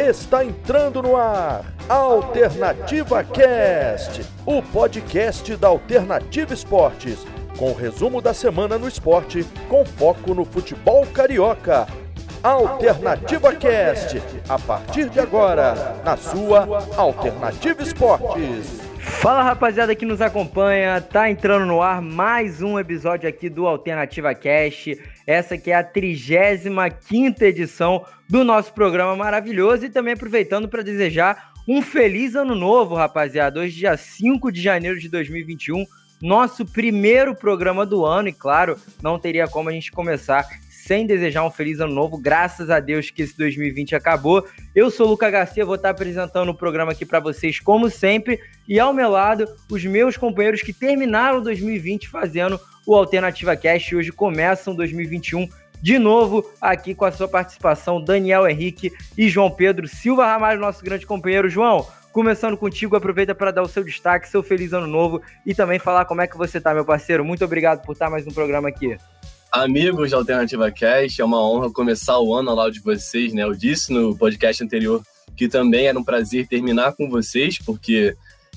Está entrando no ar Alternativa Cast, o podcast da Alternativa Esportes, com o resumo da semana no esporte, com foco no futebol carioca. Alternativa Cast, a partir de agora, na sua Alternativa Esportes. Fala rapaziada que nos acompanha, tá entrando no ar mais um episódio aqui do Alternativa Cast. Essa que é a 35 edição do nosso programa maravilhoso e também aproveitando para desejar um feliz ano novo, rapaziada. Hoje, dia 5 de janeiro de 2021, nosso primeiro programa do ano e claro, não teria como a gente começar sem desejar um feliz ano novo. Graças a Deus que esse 2020 acabou. Eu sou o Luca Garcia, vou estar apresentando o programa aqui para vocês, como sempre. E ao meu lado, os meus companheiros que terminaram 2020 fazendo o Alternativa Cast e hoje começam 2021 de novo aqui com a sua participação, Daniel Henrique e João Pedro Silva Ramalho, nosso grande companheiro. João, começando contigo, aproveita para dar o seu destaque, seu feliz ano novo e também falar como é que você tá, meu parceiro. Muito obrigado por estar mais um programa aqui. Amigos da Alternativa Cast, é uma honra começar o ano ao lado de vocês, né? Eu disse no podcast anterior que também era um prazer terminar com vocês, porque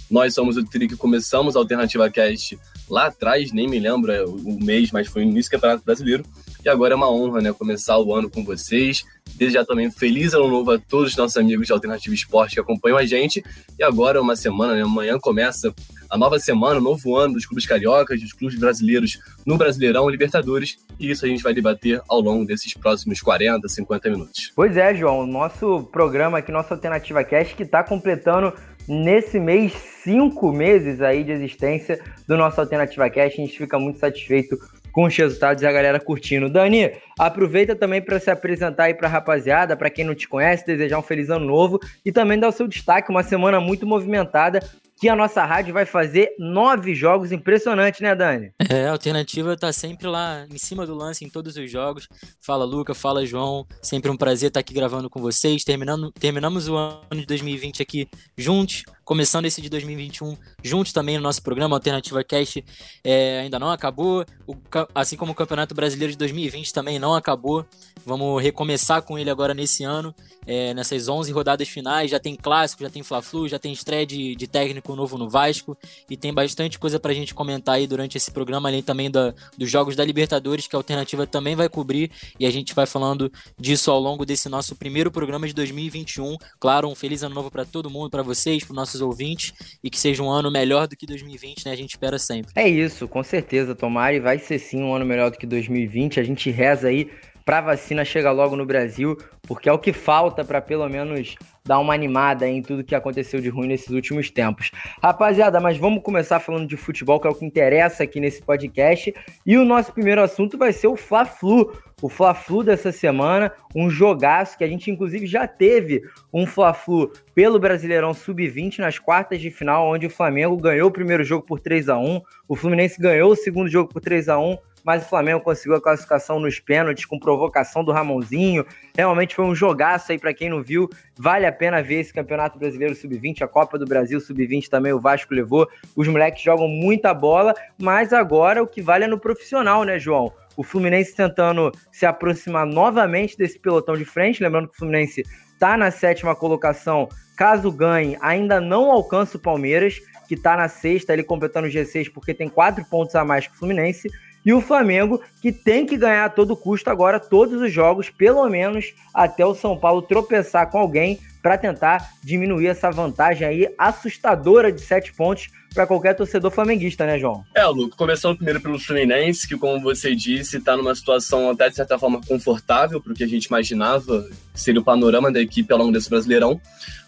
nós somos o trio que começamos a Alternativa Cast lá atrás, nem me lembro é, o mês, mas foi no início do Campeonato Brasileiro. E agora é uma honra, né, começar o ano com vocês. Desejar também feliz ano novo a todos os nossos amigos de Alternativa Esporte que acompanham a gente. E agora é uma semana, né, amanhã começa a nova semana, o novo ano dos clubes cariocas, dos clubes brasileiros no Brasileirão, Libertadores, e isso a gente vai debater ao longo desses próximos 40, 50 minutos. Pois é, João, o nosso programa aqui, nossa Alternativa Cast, que está completando nesse mês cinco meses aí de existência do nosso Alternativa Cast, a gente fica muito satisfeito com os resultados e a galera curtindo. Dani, aproveita também para se apresentar aí para a rapaziada, para quem não te conhece, desejar um feliz ano novo e também dar o seu destaque, uma semana muito movimentada que a nossa rádio vai fazer nove jogos. Impressionante, né, Dani? É, a alternativa tá sempre lá em cima do lance em todos os jogos. Fala, Luca, fala, João. Sempre um prazer estar aqui gravando com vocês. Terminando, terminamos o ano de 2020 aqui juntos, começando esse de 2021 juntos também no nosso programa Alternativa Cast. É, ainda não acabou, o, assim como o Campeonato Brasileiro de 2020 também não acabou. Vamos recomeçar com ele agora nesse ano, é, nessas 11 rodadas finais. Já tem clássico, já tem Fla-Flu, já tem estreia de, de, técnico novo no Vasco e tem bastante coisa pra gente comentar aí durante esse programa, além também da, dos jogos da Libertadores, que a Alternativa também vai cobrir e a gente vai falando disso ao longo desse nosso primeiro programa de 2021. Claro, um feliz ano novo para todo mundo, para vocês, para nossos ouvintes e que seja um ano melhor do que 2020, né? A gente espera sempre. É isso, com certeza, tomara e vai ser sim um ano melhor do que 2020. A gente reza aí para vacina chegar logo no Brasil, porque é o que falta para pelo menos dar uma animada em tudo que aconteceu de ruim nesses últimos tempos. Rapaziada, mas vamos começar falando de futebol, que é o que interessa aqui nesse podcast. E o nosso primeiro assunto vai ser o Fla-Flu. O Fla-Flu dessa semana, um jogaço que a gente inclusive já teve um Fla-Flu pelo Brasileirão Sub-20 nas quartas de final, onde o Flamengo ganhou o primeiro jogo por 3 a 1 o Fluminense ganhou o segundo jogo por 3 a 1 mas o Flamengo conseguiu a classificação nos pênaltis com provocação do Ramonzinho. Realmente foi um jogaço aí para quem não viu. Vale a pena ver esse Campeonato Brasileiro Sub-20, a Copa do Brasil Sub-20 também o Vasco levou. Os moleques jogam muita bola, mas agora o que vale é no profissional, né, João? O Fluminense tentando se aproximar novamente desse pelotão de frente, lembrando que o Fluminense está na sétima colocação. Caso ganhe, ainda não alcança o Palmeiras, que está na sexta, ele completando o G6 porque tem quatro pontos a mais que o Fluminense. E o Flamengo, que tem que ganhar a todo custo agora todos os jogos, pelo menos até o São Paulo tropeçar com alguém para tentar diminuir essa vantagem aí assustadora de sete pontos para qualquer torcedor flamenguista, né, João? É, Luco, começando primeiro pelo Fluminense, que, como você disse, está numa situação até de certa forma confortável para o que a gente imaginava seria o panorama da equipe ao longo desse Brasileirão,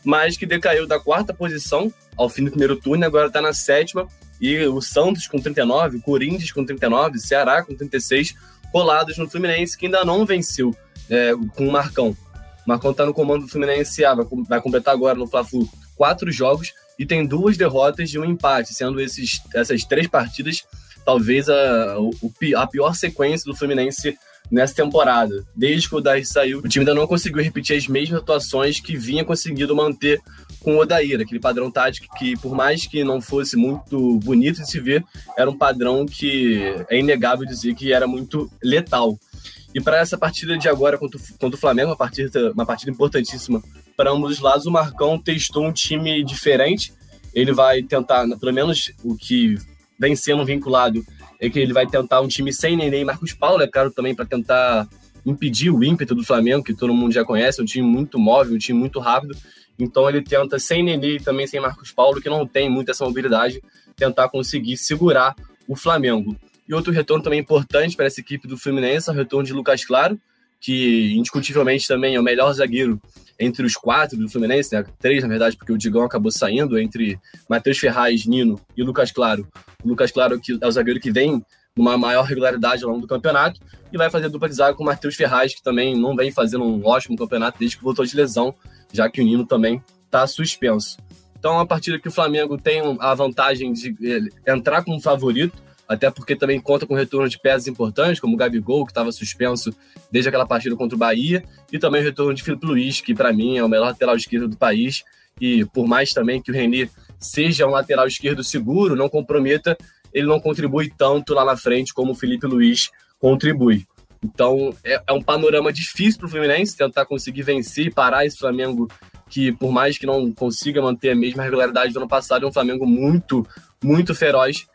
mas que decaiu da quarta posição ao fim do primeiro turno agora está na sétima e o Santos com 39, o Corinthians com 39, Ceará com 36, colados no Fluminense, que ainda não venceu é, com o Marcão. O Marcão está no comando do Fluminense, ah, vai, completar agora no Fla-Flu quatro jogos e tem duas derrotas e um empate, sendo esses, essas três partidas talvez a, a pior sequência do Fluminense nessa temporada. Desde que o Daí saiu, o time ainda não conseguiu repetir as mesmas atuações que vinha conseguindo manter com o Odair, aquele padrão tático que, por mais que não fosse muito bonito de se ver, era um padrão que é inegável dizer que era muito letal. E para essa partida de agora contra, o Flamengo, uma partida, uma partida importantíssima para ambos os lados. O Marcão testou um time diferente. Ele vai tentar, pelo menos o que vem sendo vinculado, é que ele vai tentar um time sem Nenê e Marcos Paulo, é claro, também para tentar impedir o ímpeto do Flamengo, que todo mundo já conhece, um time muito móvel, um time muito rápido. Então ele tenta, sem Nenê e também sem Marcos Paulo, que não tem muita essa mobilidade, tentar conseguir segurar o Flamengo. E outro retorno também importante para essa equipe do Fluminense é o retorno de Lucas Claro, que indiscutivelmente também é o melhor zagueiro entre os quatro do Fluminense, né? três na verdade, porque o Digão acabou saindo, entre Matheus Ferraz, Nino e Lucas Claro. O Lucas Claro que é o zagueiro que vem numa maior regularidade ao longo do campeonato e vai fazer dupla de zaga com o Matheus Ferraz, que também não vem fazendo um ótimo campeonato desde que voltou de lesão, já que o Nino também está suspenso. Então, é uma partida que o Flamengo tem a vantagem de eh, entrar como favorito, até porque também conta com retorno de peças importantes, como o Gabigol, que estava suspenso desde aquela partida contra o Bahia, e também o retorno de Felipe Luiz, que para mim é o melhor lateral esquerdo do país, e por mais também que o Reni seja um lateral esquerdo seguro, não comprometa, ele não contribui tanto lá na frente como o Felipe Luiz contribui. Então é, é um panorama difícil para o Fluminense tentar conseguir vencer e parar esse Flamengo que, por mais que não consiga manter a mesma regularidade do ano passado, é um Flamengo muito, muito feroz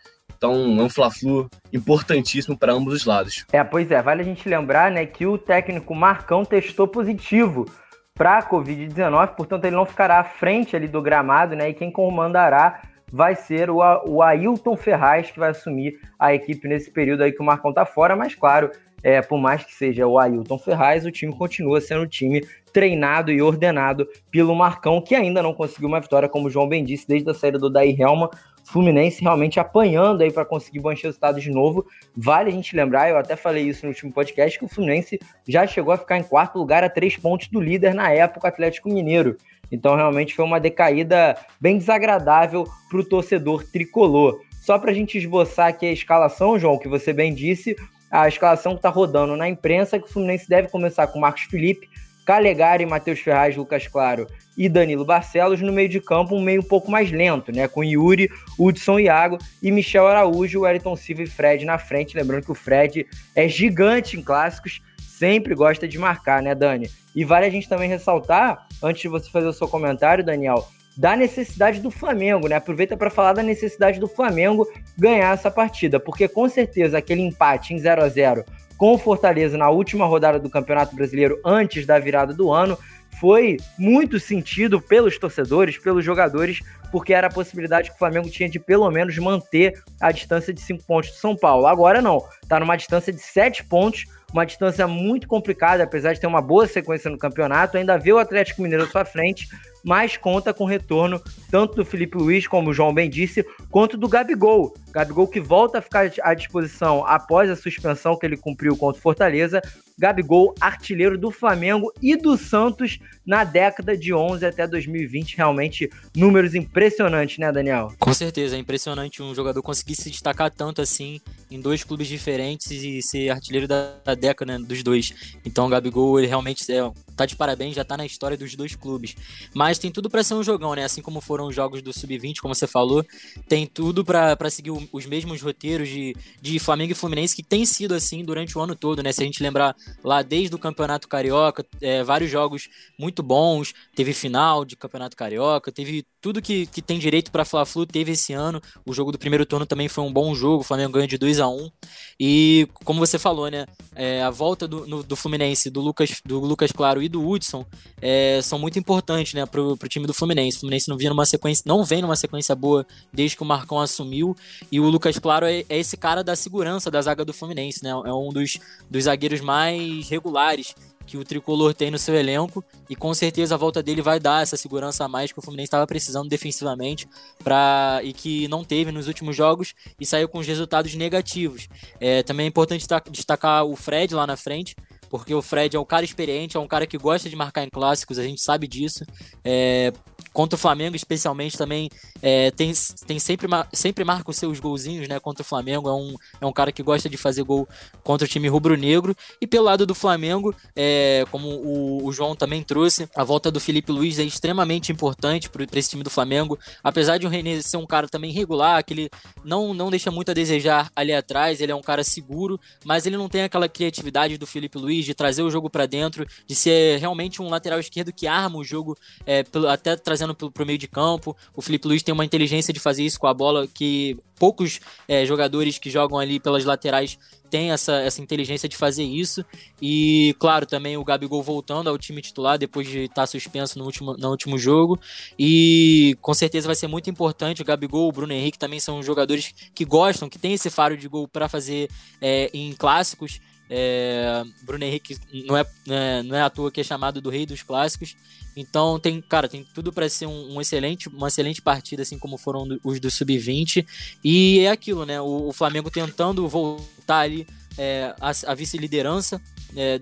então, é um Fla-Flu importantíssimo para ambos os lados. É, pois é, vale a gente lembrar, né, que o técnico Marcão testou positivo para a Covid-19, portanto ele não ficará à frente ali do gramado, né, e quem comandará vai ser o, o Ailton Ferraz, que vai assumir a equipe nesse período aí que o Marcão tá fora, mas claro, é, por mais que seja o Ailton Ferraz, o time continua sendo um time treinado e ordenado pelo Marcão, que ainda não conseguiu uma vitória, como o João bem disse, desde a saída do Daí Helma. Fluminense realmente apanhando aí para conseguir bons resultados de novo. Vale a gente lembrar, eu até falei isso no último podcast, que o Fluminense já chegou a ficar em quarto lugar a três pontos do líder na época Atlético Mineiro. Então realmente foi uma decaída bem desagradável para o torcedor tricolor. Só para a gente esboçar aqui a escalação, João, que você bem disse, a escalação que está rodando na imprensa que o Fluminense deve começar com Marcos Felipe, Calegari, Matheus Ferraz, Lucas Claro e Danilo Barcelos no meio de campo, um meio um pouco mais lento, né? Com Yuri, Hudson Iago e Michel Araújo, Wellington Silva e Fred na frente. Lembrando que o Fred é gigante em clássicos, sempre gosta de marcar, né, Dani? E vale a gente também ressaltar, antes de você fazer o seu comentário, Daniel, da necessidade do Flamengo, né? Aproveita para falar da necessidade do Flamengo ganhar essa partida, porque com certeza aquele empate em 0 a 0 com o Fortaleza na última rodada do Campeonato Brasileiro antes da virada do ano foi muito sentido pelos torcedores, pelos jogadores, porque era a possibilidade que o Flamengo tinha de pelo menos manter a distância de 5 pontos do São Paulo. Agora não, está numa distância de 7 pontos, uma distância muito complicada, apesar de ter uma boa sequência no campeonato, ainda vê o Atlético Mineiro à sua frente, mas conta com retorno tanto do Felipe Luiz, como o João bem disse, quanto do Gabigol. Gabigol que volta a ficar à disposição após a suspensão que ele cumpriu contra o Fortaleza. Gabigol, artilheiro do Flamengo e do Santos na década de 11 até 2020. Realmente, números impressionantes, né, Daniel? Com certeza, é impressionante um jogador conseguir se destacar tanto assim em dois clubes diferentes e ser artilheiro da, década né, dos dois. Então, o Gabigol, ele realmente é, tá de parabéns, já tá na história dos dois clubes. Mas tem tudo para ser um jogão, né? Assim como foram os jogos do Sub-20, como você falou, tem tudo para seguir os mesmos roteiros de, de Flamengo e Fluminense que tem sido assim durante o ano todo, né? Se a gente lembrar lá desde o Campeonato Carioca, é, vários jogos muito bons, teve final de Campeonato Carioca, teve tudo que, que tem direito para Fla-Flu teve esse ano. O jogo do primeiro turno também foi um bom jogo, o Flamengo ganhou de 2 a 1 E como você falou, né? É, a volta do, no, do Fluminense, do Lucas, do Lucas Claro e do Hudson é, são muito importantes, né, pro, pro time do Fluminense. O Fluminense não vinha numa sequência, não vem numa sequência boa desde que o Marcão assumiu. E o Lucas Claro é, é esse cara da segurança da zaga do Fluminense, né? É um dos, dos zagueiros mais regulares que o tricolor tem no seu elenco e com certeza a volta dele vai dar essa segurança a mais que o Fluminense estava precisando defensivamente para e que não teve nos últimos jogos e saiu com os resultados negativos. É, também é importante destacar o Fred lá na frente, porque o Fred é um cara experiente, é um cara que gosta de marcar em clássicos, a gente sabe disso. É, contra o Flamengo, especialmente, também é, tem, tem sempre, sempre marca os seus golzinhos, né? Contra o Flamengo. É um, é um cara que gosta de fazer gol contra o time rubro-negro. E pelo lado do Flamengo, é, como o, o, João também trouxe, a volta do Felipe Luiz é extremamente importante para esse time do Flamengo. Apesar de o René ser um cara também regular, que ele não, não deixa muito a desejar ali atrás, ele é um cara seguro, mas ele não tem aquela criatividade do Felipe Luiz de trazer o jogo para dentro, de ser realmente um lateral esquerdo que arma o jogo, é, até trazendo para o meio de campo. O Felipe Luiz tem uma inteligência de fazer isso com a bola que poucos é, jogadores que jogam ali pelas laterais têm essa, essa inteligência de fazer isso. E, claro, também o Gabigol voltando ao time titular depois de estar suspenso no último, no último jogo. E com certeza vai ser muito importante. O Gabigol, o Bruno Henrique também são jogadores que gostam, que têm esse faro de gol para fazer é, em clássicos. É, Bruno Henrique não é, é, não é à toa que é chamado do rei dos clássicos. Então tem, cara, tem tudo para ser um, um, excelente, uma excelente partida, assim como foram os do sub-20. E é aquilo, né? O, o Flamengo tentando voltar ali é, a, a vice-liderança, é,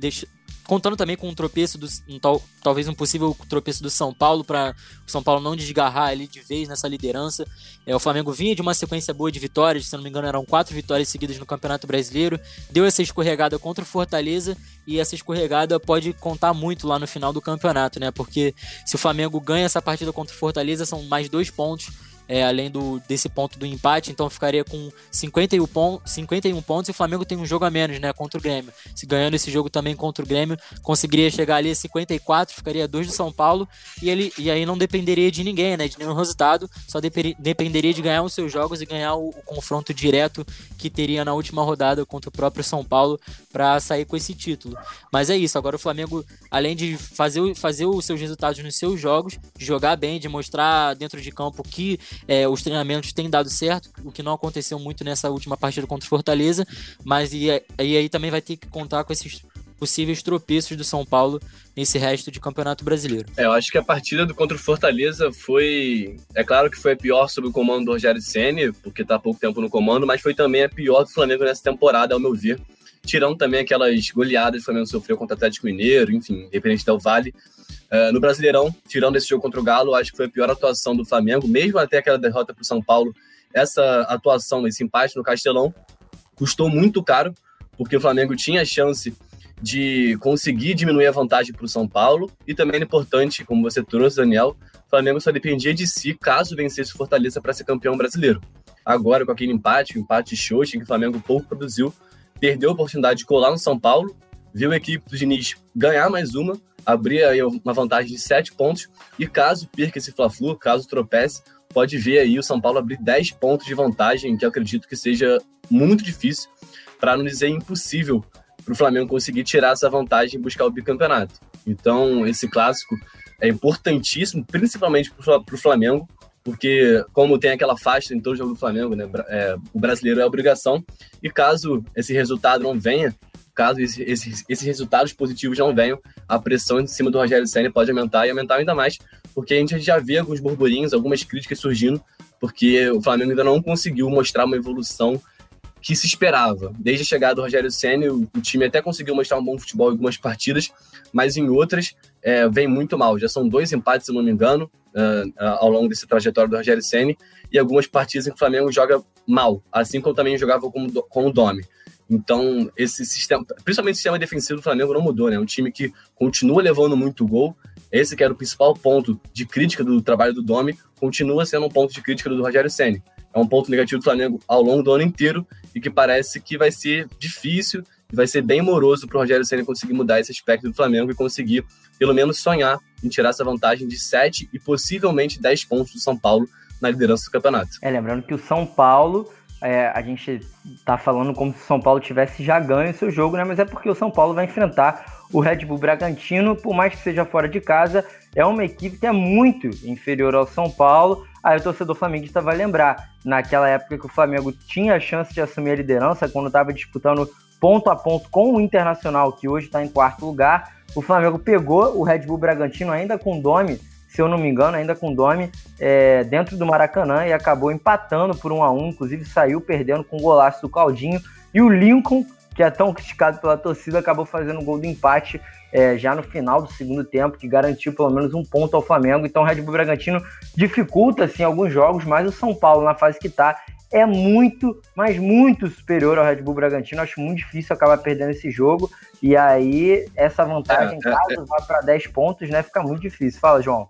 contando também com um tropeço, do, um, tal, talvez um possível tropeço do São Paulo, para o São Paulo não desgarrar ali de vez nessa liderança. É, o Flamengo vinha de uma sequência boa de vitórias, se não me engano eram quatro vitórias seguidas no Campeonato Brasileiro, deu essa escorregada contra o Fortaleza e essa escorregada pode contar muito lá no final do campeonato, né? Porque se o Flamengo ganha essa partida contra o Fortaleza, são mais dois pontos é, além do, desse ponto do empate, então ficaria com 51, pon 51 pontos e o Flamengo tem um jogo a menos, né, contra o Grêmio. Se ganhando esse jogo também contra o Grêmio, conseguiria chegar ali a 54, ficaria dois do São Paulo e ele e aí não dependeria de ninguém, né, de nenhum resultado, só dependeria de ganhar os seus jogos e ganhar o, o confronto direto que teria na última rodada contra o próprio São Paulo para sair com esse título. Mas é isso, agora o Flamengo, além de fazer, fazer os seus resultados nos seus jogos, jogar bem, de mostrar dentro de campo que é, os treinamentos têm dado certo, o que não aconteceu muito nessa última partida contra o Fortaleza, mas e, e aí também vai ter que contar com esses possíveis tropeços do São Paulo nesse resto de Campeonato Brasileiro. É, eu acho que a partida do contra o Fortaleza foi, é claro que foi a pior sob o comando do Rogério Ceni, porque está há pouco tempo no comando, mas foi também a pior do Flamengo nessa temporada, ao meu ver. Tirando também aquelas goleadas que o Flamengo sofreu contra o Atlético Mineiro, enfim, independente do Vale. Uh, no Brasileirão, tirando esse jogo contra o Galo, acho que foi a pior atuação do Flamengo, mesmo até aquela derrota para o São Paulo. Essa atuação, esse empate no Castelão, custou muito caro, porque o Flamengo tinha a chance de conseguir diminuir a vantagem para o São Paulo. E também é importante, como você trouxe, Daniel, o Flamengo só dependia de si caso vencesse o Fortaleza para ser campeão brasileiro. Agora, com aquele empate, o empate em que o Flamengo pouco produziu, perdeu a oportunidade de colar no São Paulo, viu a equipe do Diniz ganhar mais uma, abrir aí uma vantagem de 7 pontos, e caso perca esse Fla-Flu, caso tropece, pode ver aí o São Paulo abrir 10 pontos de vantagem, que eu acredito que seja muito difícil, para não dizer impossível, para o Flamengo conseguir tirar essa vantagem e buscar o bicampeonato. Então, esse clássico é importantíssimo, principalmente para o Flamengo, porque como tem aquela faixa em todo jogo do Flamengo, né, é, o brasileiro é obrigação, e caso esse resultado não venha, caso esse, esses, resultados positivos não venham, a pressão em cima do Rogério Senna pode aumentar e aumentar ainda mais, porque a gente já vê alguns burburinhos, algumas críticas surgindo, porque o Flamengo ainda não conseguiu mostrar uma evolução que se esperava. Desde a chegada do Rogério Senna, o, o time até conseguiu mostrar um bom futebol em algumas partidas, mas em outras é, vem muito mal. Já são dois empates, se não me engano, uh, ao longo desse trajetório do Rogério Senna, e algumas partidas em que o Flamengo joga mal, assim como também jogava com, com o Domi. Então, esse sistema, principalmente o sistema defensivo do Flamengo não mudou, né? É um time que continua levando muito gol. Esse que era o principal ponto de crítica do trabalho do Domi, continua sendo um ponto de crítica do Rogério Ceni. É um ponto negativo do Flamengo ao longo do ano inteiro e que parece que vai ser difícil vai ser bem moroso para o Rogério Ceni conseguir mudar esse aspecto do Flamengo e conseguir, pelo menos, sonhar em tirar essa vantagem de 7 e possivelmente 10 pontos do São Paulo na liderança do campeonato. É, lembrando que o São Paulo é, a gente tá falando como se o São Paulo tivesse já ganho seu jogo, né? Mas é porque o São Paulo vai enfrentar o Red Bull Bragantino, por mais que seja fora de casa, é uma equipe que é muito inferior ao São Paulo. Aí o torcedor flamenguista vai lembrar, naquela época que o Flamengo tinha a chance de assumir a liderança, quando estava disputando ponto a ponto com o Internacional, que hoje está em quarto lugar, o Flamengo pegou o Red Bull Bragantino ainda com o Domi se eu não me engano, ainda com o Domi, é, dentro do Maracanã e acabou empatando por 1 a 1 inclusive saiu perdendo com o golaço do Claudinho. E o Lincoln, que é tão criticado pela torcida, acabou fazendo o gol do empate é, já no final do segundo tempo, que garantiu pelo menos um ponto ao Flamengo. Então o Red Bull Bragantino dificulta assim, alguns jogos, mas o São Paulo, na fase que está, é muito, mas muito superior ao Red Bull Bragantino. Acho muito difícil acabar perdendo esse jogo. E aí, essa vantagem, é, é caso é, vá para 10 pontos, né, fica muito difícil. Fala, João.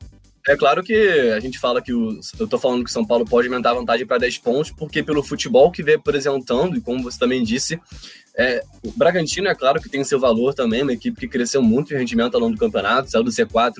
É claro que a gente fala que o, eu tô falando que o São Paulo pode aumentar a vantagem para 10 pontos, porque pelo futebol que vem apresentando, e como você também disse, é, o Bragantino é claro que tem seu valor também, uma equipe que cresceu muito em rendimento ao longo do campeonato, saiu do C4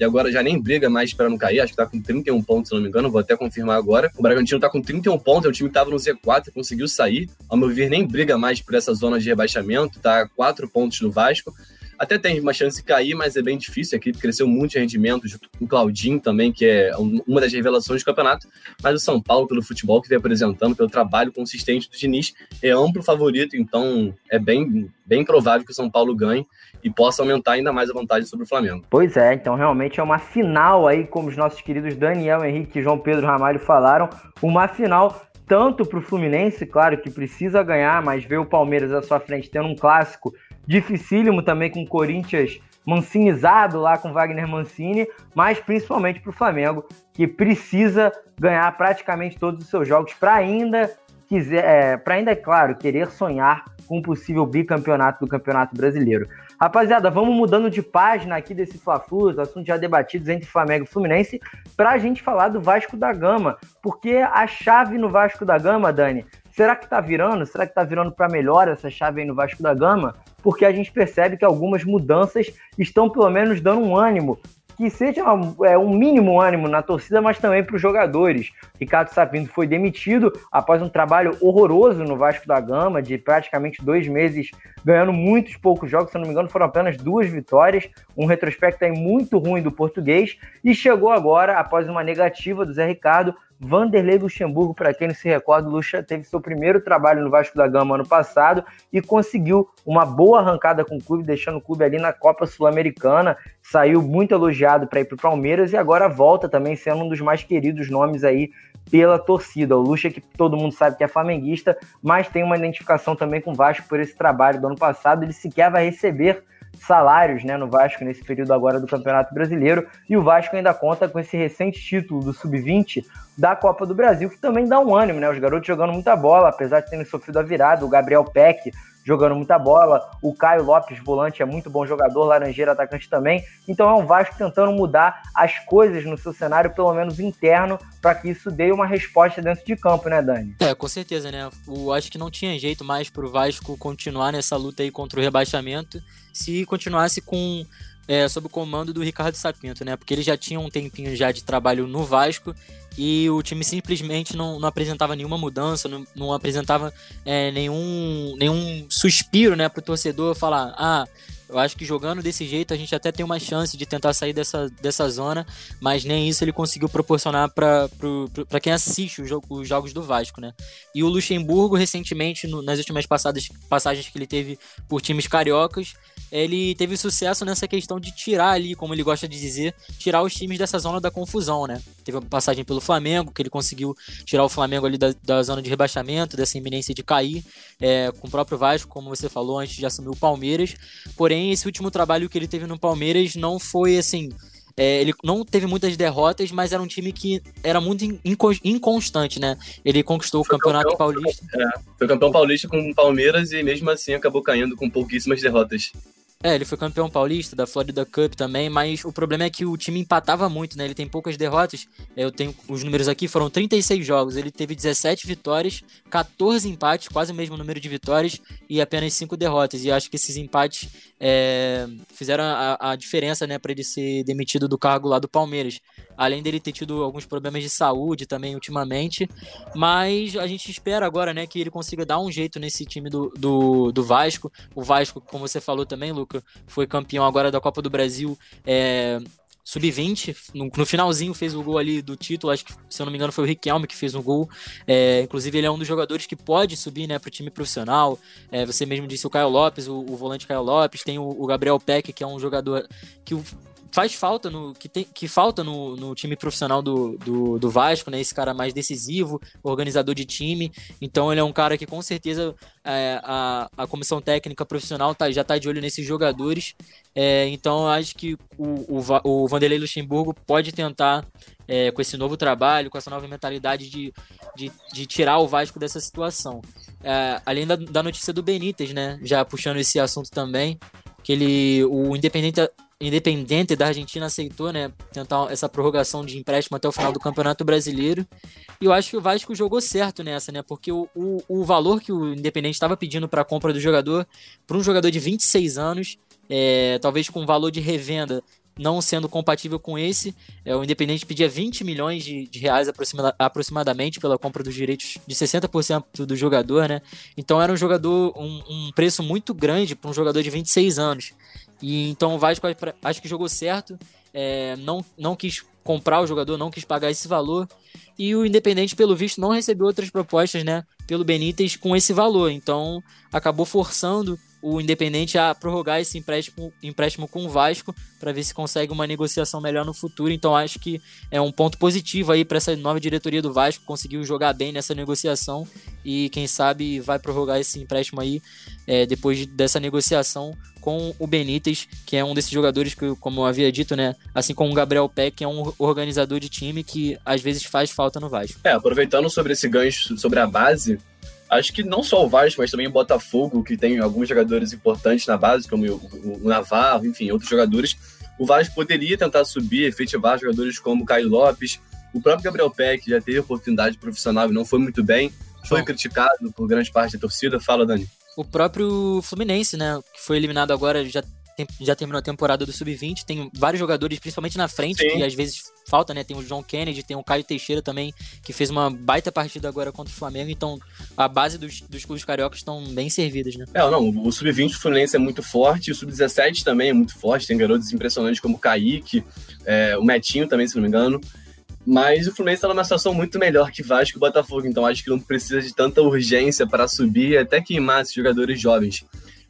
e agora já nem briga mais para não cair, acho que tá com 31 pontos, se não me engano, vou até confirmar agora. O Bragantino tá com 31 pontos, é o time que tava no Z4, conseguiu sair, ao meu ver, nem briga mais por essa zona de rebaixamento, tá a 4 pontos do Vasco. Até tem uma chance de cair, mas é bem difícil. A equipe cresceu muito de rendimento, junto com o Claudinho também, que é uma das revelações do campeonato. Mas o São Paulo, pelo futebol que vem apresentando, pelo trabalho consistente do Diniz, é amplo favorito. Então é bem, bem provável que o São Paulo ganhe e possa aumentar ainda mais a vantagem sobre o Flamengo. Pois é, então realmente é uma final aí, como os nossos queridos Daniel Henrique e João Pedro Ramalho falaram, uma final tanto para o Fluminense, claro que precisa ganhar, mas ver o Palmeiras à sua frente tendo um clássico dificílimo também com o Corinthians mancinizado lá com Wagner Mancini, mas principalmente para o Flamengo, que precisa ganhar praticamente todos os seus jogos para ainda quiser, é, para ainda, é claro, querer sonhar com um possível bicampeonato do Campeonato Brasileiro. Rapaziada, vamos mudando de página aqui desse Fla-Flu, já debatidos entre Flamengo e Fluminense, para a gente falar do Vasco da Gama, porque a chave no Vasco da Gama, Dani, será que está virando? Será que está virando para melhor essa chave aí no Vasco da Gama? Porque a gente percebe que algumas mudanças estão pelo menos dando um ânimo que seja é, um mínimo ânimo na torcida, mas também para os jogadores. Ricardo Sapinto foi demitido após um trabalho horroroso no Vasco da Gama, de praticamente dois meses ganhando muitos poucos jogos, se não me engano, foram apenas duas vitórias, um retrospecto aí muito ruim do português, e chegou agora, após uma negativa do Zé Ricardo, Vanderlei Luxemburgo, para quem não se recorda, o Luxa teve seu primeiro trabalho no Vasco da Gama ano passado e conseguiu uma boa arrancada com o clube, deixando o clube ali na Copa Sul-Americana. Saiu muito elogiado para ir para o Palmeiras e agora volta também sendo um dos mais queridos nomes aí pela torcida. O Luxa, que todo mundo sabe que é flamenguista, mas tem uma identificação também com o Vasco por esse trabalho do ano passado. Ele sequer vai receber salários né, no Vasco nesse período agora do Campeonato Brasileiro. E o Vasco ainda conta com esse recente título do Sub-20 da Copa do Brasil, que também dá um ânimo, né? Os garotos jogando muita bola, apesar de terem sofrido a virada. O Gabriel Peck jogando muita bola. O Caio Lopes, volante, é muito bom jogador, Laranjeira, atacante também. Então é um Vasco tentando mudar as coisas no seu cenário, pelo menos interno, para que isso dê uma resposta dentro de campo, né, Dani? É, com certeza, né? Eu acho que não tinha jeito mais para o Vasco continuar nessa luta aí contra o rebaixamento se continuasse com é, sob o comando do Ricardo Sapinto, né? Porque ele já tinha um tempinho já de trabalho no Vasco e o time simplesmente não, não apresentava nenhuma mudança, não, não apresentava é, nenhum, nenhum suspiro, né, pro torcedor falar, ah, eu acho que jogando desse jeito a gente até tem uma chance de tentar sair dessa, dessa zona, mas nem isso ele conseguiu proporcionar para quem assiste os, os, jogos do Vasco, né? E o Luxemburgo, recentemente, no, nas últimas passadas, passagens que ele teve por times cariocas, ele teve sucesso nessa questão de tirar ali, como ele gosta de dizer, tirar os times dessa zona da confusão, né? Teve uma passagem pelo Flamengo, que ele conseguiu tirar o Flamengo ali da, da zona de rebaixamento, dessa iminência de cair, é, com o próprio Vasco, como você falou, antes de assumir o Palmeiras. Porém, esse último trabalho que ele teve no Palmeiras não foi assim. É, ele não teve muitas derrotas, mas era um time que era muito inconstante, né? Ele conquistou o Campeonato campeão, Paulista. É, foi campeão paulista com o Palmeiras e mesmo assim acabou caindo com pouquíssimas derrotas. É, ele foi campeão paulista da Florida Cup também, mas o problema é que o time empatava muito, né? Ele tem poucas derrotas. Eu tenho os números aqui, foram 36 jogos. Ele teve 17 vitórias, 14 empates, quase o mesmo número de vitórias e apenas 5 derrotas. E acho que esses empates é, fizeram a, a, diferença, né, para ele ser demitido do cargo lá do Palmeiras. Além dele ter tido alguns problemas de saúde também ultimamente, mas a gente espera agora, né, que ele consiga dar um jeito nesse time do, do, do Vasco. O Vasco, como você falou também, Luca, foi campeão agora da Copa do Brasil. É, sub-20, no, no, finalzinho fez o gol ali do título, acho que, se eu não me engano, foi o Riquelme que fez o gol. É, inclusive, ele é um dos jogadores que pode subir né, para o time profissional. É, você mesmo disse o Caio Lopes, o, o volante Caio Lopes, tem o, o, Gabriel Peck, que é um jogador que faz falta no que, tem, que falta no, no time profissional do, do, do, Vasco, né? Esse cara mais decisivo, organizador de time. Então ele é um cara que com certeza é, a, a comissão técnica profissional tá, já está de olho nesses jogadores. É, então acho que o, o, o Vanderlei Luxemburgo pode tentar, é, com esse novo trabalho, com essa nova mentalidade de, de, de tirar o Vasco dessa situação. É, além da, da notícia do Benítez, né? Já puxando esse assunto também que ele, o Independente Independente da Argentina aceitou, né, tentar essa prorrogação de empréstimo até o final do Campeonato Brasileiro. E eu acho que o Vasco jogou certo nessa, né, porque o, o, o valor que o Independente estava pedindo para a compra do jogador, para um jogador de 26 anos, é, talvez com valor de revenda não sendo compatível com esse, é, o Independente pedia 20 milhões de, de reais aproxima, aproximadamente pela compra dos direitos de 60% do jogador, né? Então era um jogador, um, um preço muito grande para um jogador de 26 anos. E então o Vasco acho que jogou certo, é, não, não quis comprar o jogador, não quis pagar esse valor. E o Independente, pelo visto, não recebeu outras propostas, né? Pelo Benítez com esse valor. Então acabou forçando o Independente a prorrogar esse empréstimo, empréstimo com o Vasco para ver se consegue uma negociação melhor no futuro. Então acho que é um ponto positivo aí para essa nova diretoria do Vasco, conseguiu jogar bem nessa negociação e quem sabe vai prorrogar esse empréstimo aí é, depois dessa negociação com o Benítez, que é um desses jogadores que, como eu havia dito, né, assim como o Gabriel Peck, é um organizador de time que às vezes faz falta no Vasco. É, aproveitando sobre esse gancho sobre a base, acho que não só o Vasco, mas também o Botafogo, que tem alguns jogadores importantes na base, como o, Navarro, enfim, outros jogadores. O Vasco poderia tentar subir, efetivar jogadores como o Caio Lopes. O próprio Gabriel Peck já teve oportunidade profissional e não foi muito bem. Foi Bom. criticado por grande parte da torcida. Fala, Dani. O próprio Fluminense, né, que foi eliminado agora, já já terminou a temporada do Sub-20, tem vários jogadores, principalmente na frente, Sim. que às vezes falta, né? Tem o John Kennedy, tem o Caio Teixeira também, que fez uma baita partida agora contra o Flamengo, então a base dos, dos clubes cariocas estão bem servidas, né? É, não, o Sub-20 do Fluminense é muito forte, o Sub-17 também é muito forte, tem garotos impressionantes como o Kaique, é, o Metinho também, se não me engano. Mas o Fluminense está numa situação muito melhor que Vasco e Botafogo, então acho que não precisa de tanta urgência para subir até queimar esses jogadores jovens.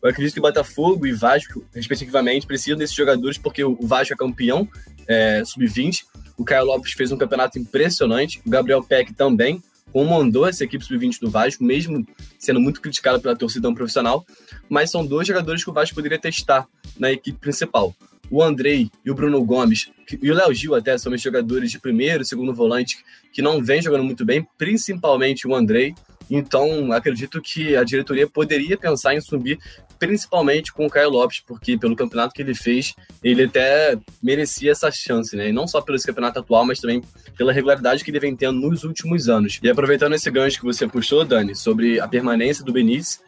Eu acredito que Botafogo e Vasco, respectivamente, precisam desses jogadores porque o Vasco é campeão é, sub-20. O Caio Lopes fez um campeonato impressionante. O Gabriel Peck também comandou essa equipe sub-20 do Vasco, mesmo sendo muito criticado pela torcida profissional. Mas são dois jogadores que o Vasco poderia testar na equipe principal. O Andrei e o Bruno Gomes, e o Léo Gil até, são os jogadores de primeiro, segundo volante, que não vêm jogando muito bem, principalmente o Andrei. Então, acredito que a diretoria poderia pensar em subir principalmente com o Caio Lopes, porque pelo campeonato que ele fez, ele até merecia essa chance, né? E não só pelo campeonato atual, mas também pela regularidade que ele vem tendo nos últimos anos. E aproveitando esse gancho que você puxou, Dani, sobre a permanência do Benítez,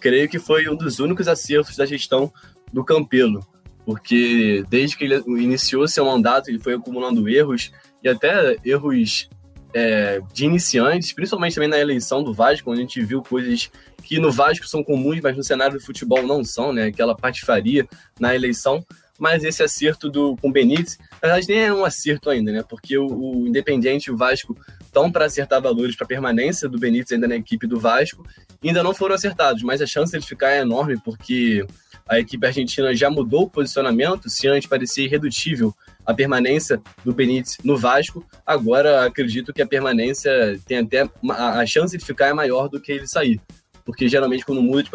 creio que foi um dos únicos acertos da gestão do Campelo, porque desde que ele iniciou seu mandato, ele foi acumulando erros e até erros é, de iniciantes, principalmente também na eleição do Vasco, onde a gente viu coisas que no Vasco são comuns, mas no cenário do futebol não são, né? Aquela patifaria na eleição. Mas esse acerto do, com o Benítez, na verdade nem é um acerto ainda, né? Porque o, o Independiente e o Vasco estão para acertar valores para permanência do Benítez ainda na equipe do Vasco. Ainda não foram acertados, mas a chance de ele ficar é enorme, porque a equipe argentina já mudou o posicionamento. Se antes parecia irredutível a permanência do Benítez no Vasco, agora acredito que a permanência tem até a chance de ficar é maior do que ele sair porque geralmente quando muda, de,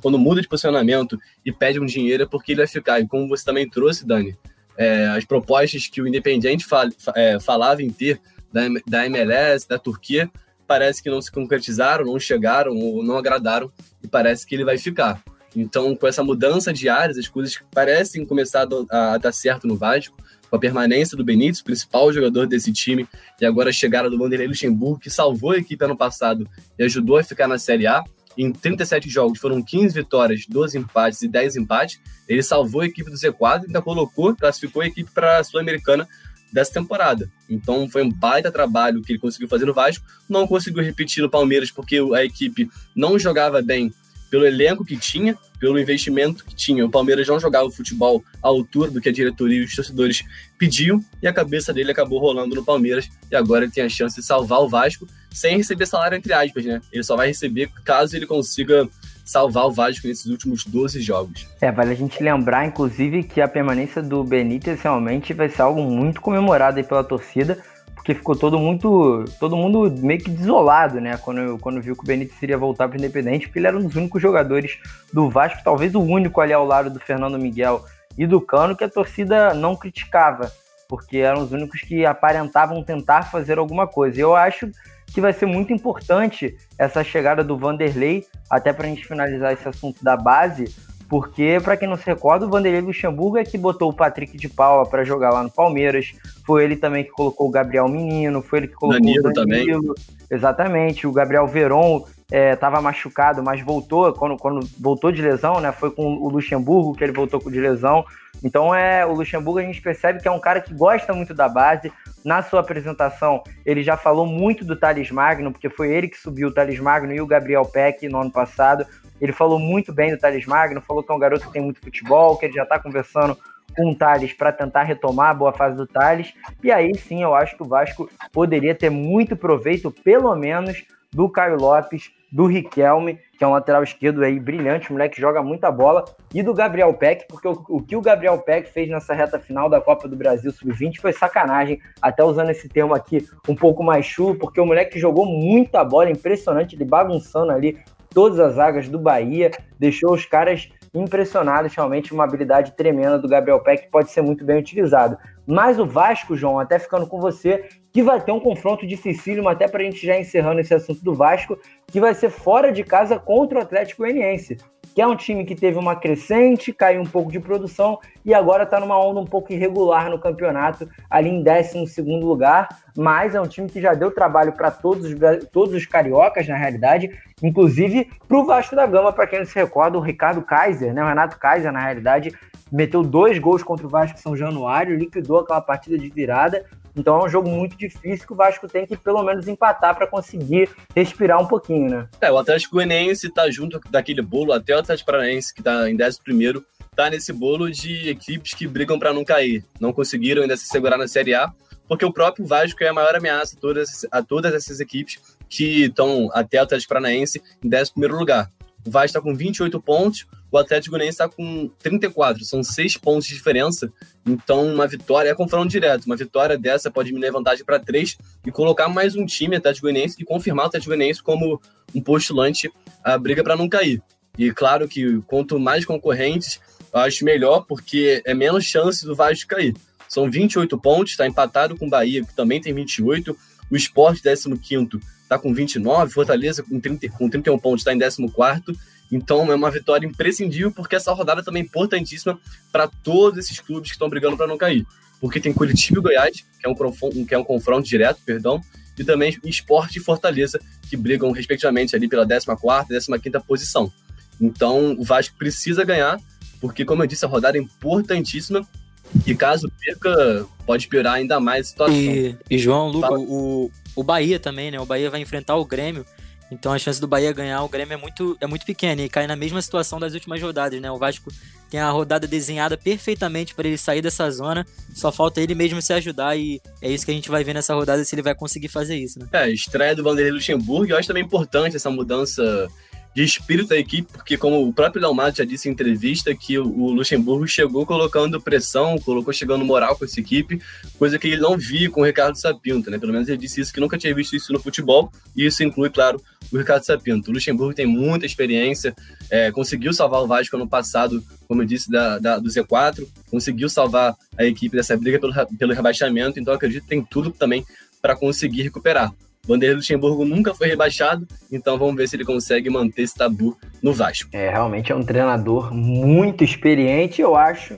quando muda de posicionamento e pede um dinheiro é porque ele vai ficar. E como você também trouxe, Dani, é, as propostas que o Independiente fal, é, falava em ter da, da MLS, da Turquia, parece que não se concretizaram, não chegaram ou não agradaram e parece que ele vai ficar. Então, com essa mudança de áreas, as coisas parecem começar a, a dar certo no Vasco, com a permanência do Benítez, principal jogador desse time, e agora a chegada do Vanderlei Luxemburgo, que salvou a equipe ano passado e ajudou a ficar na Série A. Em 37 jogos foram 15 vitórias, 12 empates e 10 empates. Ele salvou a equipe do Z4 e ainda colocou, classificou a equipe para a Sul-Americana dessa temporada. Então foi um baita trabalho que ele conseguiu fazer no Vasco. Não conseguiu repetir no Palmeiras porque a equipe não jogava bem pelo elenco que tinha, pelo investimento que tinha. O Palmeiras não jogava o futebol à altura do que a diretoria e os torcedores pediam, e a cabeça dele acabou rolando no Palmeiras, e agora ele tem a chance de salvar o Vasco sem receber salário, entre aspas, né? Ele só vai receber caso ele consiga salvar o Vasco nesses últimos 12 jogos. É, vale a gente lembrar, inclusive, que a permanência do Benítez realmente vai ser algo muito comemorado aí pela torcida, porque ficou todo muito, todo mundo meio que desolado, né, quando, quando viu que o Benítez iria voltar para o Independente, porque ele era um dos únicos jogadores do Vasco, talvez o único ali ao lado do Fernando Miguel e do Cano que a torcida não criticava, porque eram os únicos que aparentavam tentar fazer alguma coisa. E eu acho que vai ser muito importante essa chegada do Vanderlei, até para a gente finalizar esse assunto da base, porque, para quem não se recorda, o Vanderlei Luxemburgo é que botou o Patrick de Paula para jogar lá no Palmeiras. Foi ele também que colocou o Gabriel Menino, foi ele que colocou Danilo o Danilo. Também. Exatamente. O Gabriel Veron estava é, machucado, mas voltou quando, quando voltou de lesão, né? Foi com o Luxemburgo que ele voltou de lesão. Então é o Luxemburgo a gente percebe que é um cara que gosta muito da base. Na sua apresentação, ele já falou muito do Thales Magno, porque foi ele que subiu o Thales Magno e o Gabriel Peck no ano passado. Ele falou muito bem do Thales Magno, falou que é um garoto que tem muito futebol, que ele já está conversando com o Thales para tentar retomar a boa fase do Thales. E aí sim, eu acho que o Vasco poderia ter muito proveito, pelo menos, do Caio Lopes, do Riquelme, que é um lateral esquerdo aí brilhante, moleque joga muita bola, e do Gabriel Peck, porque o, o, que o Gabriel Peck fez nessa reta final da Copa do Brasil Sub-20 foi sacanagem, até usando esse termo aqui um pouco mais chulo, porque o moleque jogou muita bola, impressionante, ele bagunçando ali todas as zagas do Bahia, deixou os caras impressionados, realmente uma habilidade tremenda do Gabriel Peck que pode ser muito bem utilizado. Mas o Vasco, João, até ficando com você, que vai ter um confronto dificílimo, até para a gente já encerrando esse assunto do Vasco, que vai ser fora de casa contra o Atlético Goianiense que é um time que teve uma crescente, caiu um pouco de produção e agora está numa onda um pouco irregular no campeonato, ali em 12 lugar, mas é um time que já deu trabalho para todos, os, todos os cariocas, na realidade, inclusive para o Vasco da Gama, para quem não se recorda, o Ricardo Kaiser, né, o Renato Kaiser, na realidade, meteu dois gols contra o Vasco São Januário, liquidou aquela partida de virada então é um jogo muito difícil que o Vasco tem que pelo menos empatar para conseguir respirar um pouquinho, né? É, o Atlético Goianiense tá junto daquele bolo, até o Atlético Paranaense, que tá em 11 primeiro, tá nesse bolo de equipes que brigam para não cair. Não conseguiram ainda se segurar na Série A, porque o próprio Vasco é a maior ameaça a todas, a todas essas equipes que estão até o Atlético Paranaense em 11 primeiro lugar. O Vasco está com 28 pontos, o Atlético Goianiense está com 34, são seis pontos de diferença. Então, uma vitória é confronto direto. Uma vitória dessa pode diminuir a vantagem para três e colocar mais um time Atlético Goianiense e confirmar o Atlético Goianiense como um postulante à briga para não cair. E claro que quanto mais concorrentes, acho melhor, porque é menos chance do Vasco cair. São 28 pontos, está empatado com o Bahia, que também tem 28. O Sport, 15 está com 29. Fortaleza, com, 30, com 31 pontos, está em 14 então é uma vitória imprescindível, porque essa rodada também é importantíssima para todos esses clubes que estão brigando para não cair. Porque tem Curitiba e Goiás, que é um, que é um confronto direto, perdão, e também Esporte e Fortaleza, que brigam respectivamente ali pela 14ª e 15ª posição. Então o Vasco precisa ganhar, porque como eu disse, a rodada é importantíssima e caso perca, pode piorar ainda mais a situação. E, e João, Luca, o, o Bahia também, né? O Bahia vai enfrentar o Grêmio então a chance do Bahia ganhar o Grêmio é muito, é muito pequena e cai na mesma situação das últimas rodadas, né? O Vasco tem a rodada desenhada perfeitamente para ele sair dessa zona, só falta ele mesmo se ajudar e é isso que a gente vai ver nessa rodada se ele vai conseguir fazer isso, né? É, estreia do Vanderlei Luxemburgo, eu acho também importante essa mudança de espírito da equipe, porque como o próprio Dalmato já disse em entrevista, que o Luxemburgo chegou colocando pressão, colocou chegando moral com essa equipe, coisa que ele não via com o Ricardo Sapinto, né? Pelo menos ele disse isso, que nunca tinha visto isso no futebol, e isso inclui, claro, o Ricardo Sapinto. O Luxemburgo tem muita experiência, é, conseguiu salvar o Vasco ano passado, como eu disse, da, da, do Z4, conseguiu salvar a equipe dessa briga pelo, pelo rebaixamento, então acredito que tem tudo também para conseguir recuperar. Vanderlei Luxemburgo nunca foi rebaixado, então vamos ver se ele consegue manter esse tabu no Vasco. É, realmente é um treinador muito experiente, eu acho.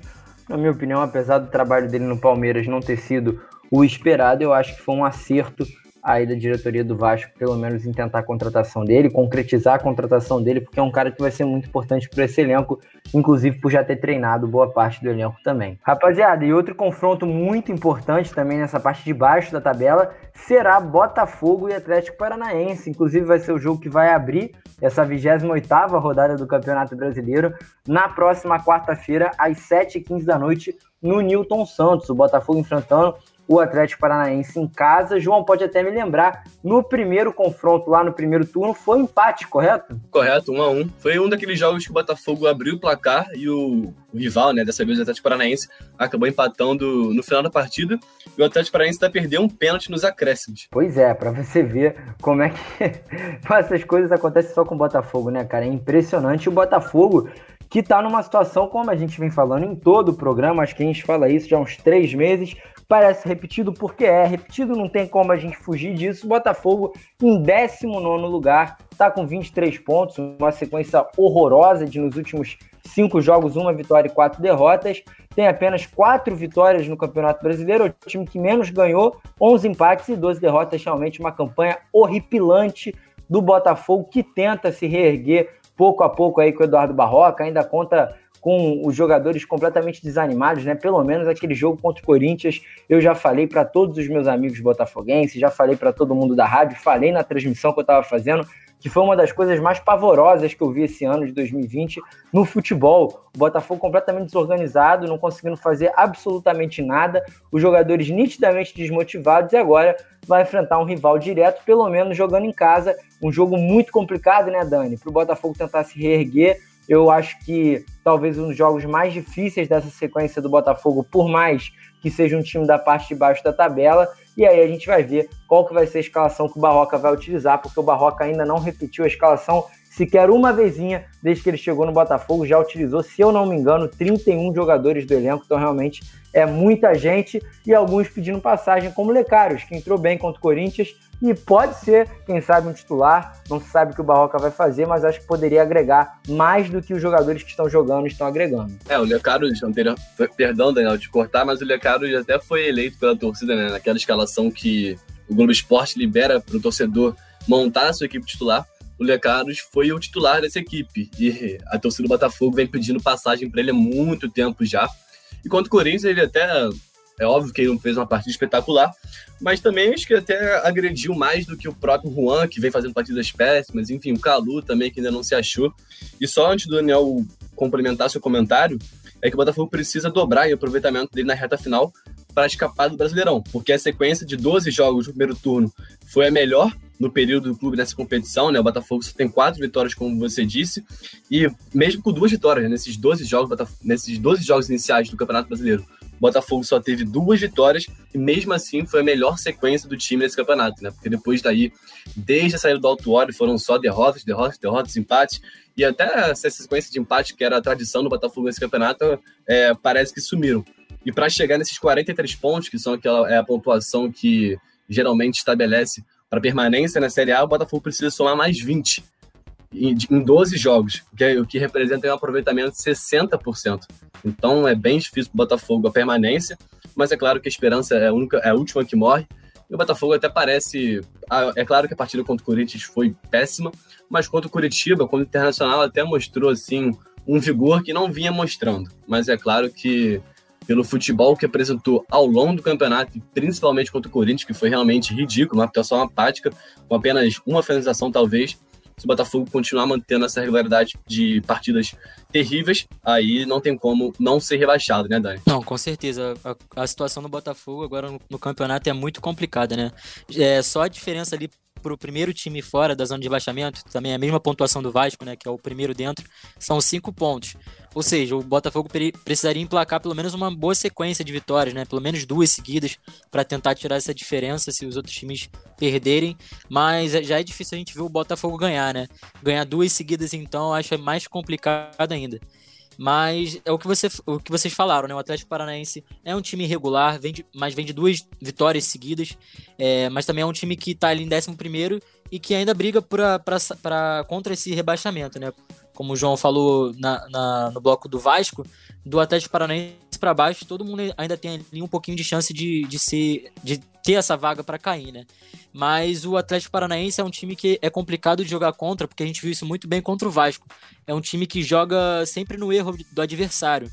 Na minha opinião, apesar do trabalho dele no Palmeiras não ter sido o esperado, eu acho que foi um acerto aí da diretoria do Vasco, pelo menos em tentar a contratação dele, concretizar a contratação dele, porque é um cara que vai ser muito importante para esse elenco, inclusive por já ter treinado boa parte do elenco também. Rapaziada, e outro confronto muito importante também nessa parte de baixo da tabela será Botafogo e Atlético Paranaense. Inclusive vai ser o jogo que vai abrir essa 28ª rodada do Campeonato Brasileiro na próxima quarta-feira às 7h15 da noite no Newton Santos. O Botafogo enfrentando o Atlético Paranaense em casa. João pode até me lembrar, no primeiro confronto lá no primeiro turno foi empate, correto? Correto, um a um. Foi um daqueles jogos que o Botafogo abriu o placar e o, o rival, né, dessa vez o Atlético Paranaense, acabou empatando no final da partida e o Atlético Paranaense está perdendo um pênalti nos acréscimos. Pois é, para você ver como é que essas coisas acontecem só com o Botafogo, né, cara? É impressionante. O Botafogo que está numa situação, como a gente vem falando em todo o programa, acho que a gente fala isso já há uns três meses, parece repetido porque é, repetido não tem como a gente fugir disso. Botafogo em 19 lugar, está com 23 pontos, uma sequência horrorosa de nos últimos cinco jogos, uma vitória e quatro derrotas. Tem apenas quatro vitórias no Campeonato Brasileiro, o time que menos ganhou, 11 empates e 12 derrotas. Realmente uma campanha horripilante do Botafogo que tenta se reerguer pouco a pouco aí com o Eduardo Barroca, ainda conta com os jogadores completamente desanimados, né? Pelo menos aquele jogo contra o Corinthians, eu já falei para todos os meus amigos botafoguenses, já falei para todo mundo da rádio, falei na transmissão que eu estava fazendo, que foi uma das coisas mais pavorosas que eu vi esse ano de 2020 no futebol. O Botafogo completamente desorganizado, não conseguindo fazer absolutamente nada, os jogadores nitidamente desmotivados e agora vai enfrentar um rival direto, pelo menos jogando em casa. Um jogo muito complicado, né, Dani? Para o Botafogo tentar se reerguer. Eu acho que talvez um dos jogos mais difíceis dessa sequência do Botafogo, por mais que seja um time da parte de baixo da tabela. E aí a gente vai ver qual que vai ser a escalação que o Barroca vai utilizar, porque o Barroca ainda não repetiu a escalação sequer uma vezinha desde que ele chegou no Botafogo, já utilizou, se eu não me engano, 31 jogadores do elenco, então realmente é muita gente e alguns pedindo passagem, como Lecários, que entrou bem contra o Corinthians e pode ser, quem sabe, um titular. Não se sabe o que o Barroca vai fazer, mas acho que poderia agregar mais do que os jogadores que estão jogando estão agregando. É, o Lecaros, perdão, Daniel, de cortar, mas o Lecaros até foi eleito pela torcida, né? Naquela escalação que o Globo Esporte libera para o torcedor montar a sua equipe titular. O Lecaros foi o titular dessa equipe e a torcida do Botafogo vem pedindo passagem para ele há muito tempo já. E quanto Corinthians, ele até é óbvio que ele não fez uma partida espetacular, mas também acho que até agrediu mais do que o próprio Juan, que vem fazendo partidas péssimas, enfim, o Calu também, que ainda não se achou. E só antes do Daniel complementar seu comentário, é que o Botafogo precisa dobrar o aproveitamento dele na reta final para escapar do Brasileirão, porque a sequência de 12 jogos no primeiro turno foi a melhor no período do clube nessa competição, né? O Botafogo só tem quatro vitórias, como você disse, e mesmo com duas vitórias né? nesses 12 jogos, nesses 12 jogos iniciais do Campeonato Brasileiro, Botafogo só teve duas vitórias e mesmo assim foi a melhor sequência do time nesse campeonato, né? Porque depois daí, desde a saída do Alto Óleo, foram só derrotas, derrotas, derrotas, empates. E até essa sequência de empate, que era a tradição do Botafogo nesse campeonato, é, parece que sumiram. E para chegar nesses 43 pontos, que são aquela é a pontuação que geralmente estabelece para permanência na Série A, o Botafogo precisa somar mais 20 em, em 12 jogos, que é, o que representa um aproveitamento de 60%. Então é bem difícil para o Botafogo a permanência, mas é claro que a esperança é a, única, é a última que morre. E o Botafogo até parece. É claro que a partida contra o Corinthians foi péssima, mas contra o Curitiba, contra o Internacional, até mostrou assim um vigor que não vinha mostrando. Mas é claro que pelo futebol que apresentou ao longo do campeonato, principalmente contra o Corinthians, que foi realmente ridículo, uma atuação apática, com apenas uma finalização talvez, se o Botafogo continuar mantendo essa regularidade de partidas terríveis, aí não tem como não ser rebaixado, né, Dani? Não, com certeza. A, a situação do Botafogo agora no, no, campeonato é muito complicada, né? É só a diferença ali pro primeiro time fora da zona de rebaixamento, também é a mesma pontuação do Vasco, né, que é o primeiro dentro, são cinco pontos. Ou seja, o Botafogo precisaria emplacar pelo menos uma boa sequência de vitórias, né, pelo menos duas seguidas, para tentar tirar essa diferença se os outros times perderem. Mas já é difícil a gente ver o Botafogo ganhar, né? Ganhar duas seguidas, então, acho mais complicado ainda. Mas é o que, você, o que vocês falaram, né? O Atlético Paranaense é um time irregular, vem mas vem de duas vitórias seguidas. É, mas também é um time que está ali em 11 e que ainda briga pra, pra, pra, contra esse rebaixamento, né? Como o João falou na, na no bloco do Vasco, do Atlético Paranaense para baixo, todo mundo ainda tem ali um pouquinho de chance de, de, ser, de ter essa vaga para cair, né? Mas o Atlético Paranaense é um time que é complicado de jogar contra, porque a gente viu isso muito bem contra o Vasco. É um time que joga sempre no erro do adversário.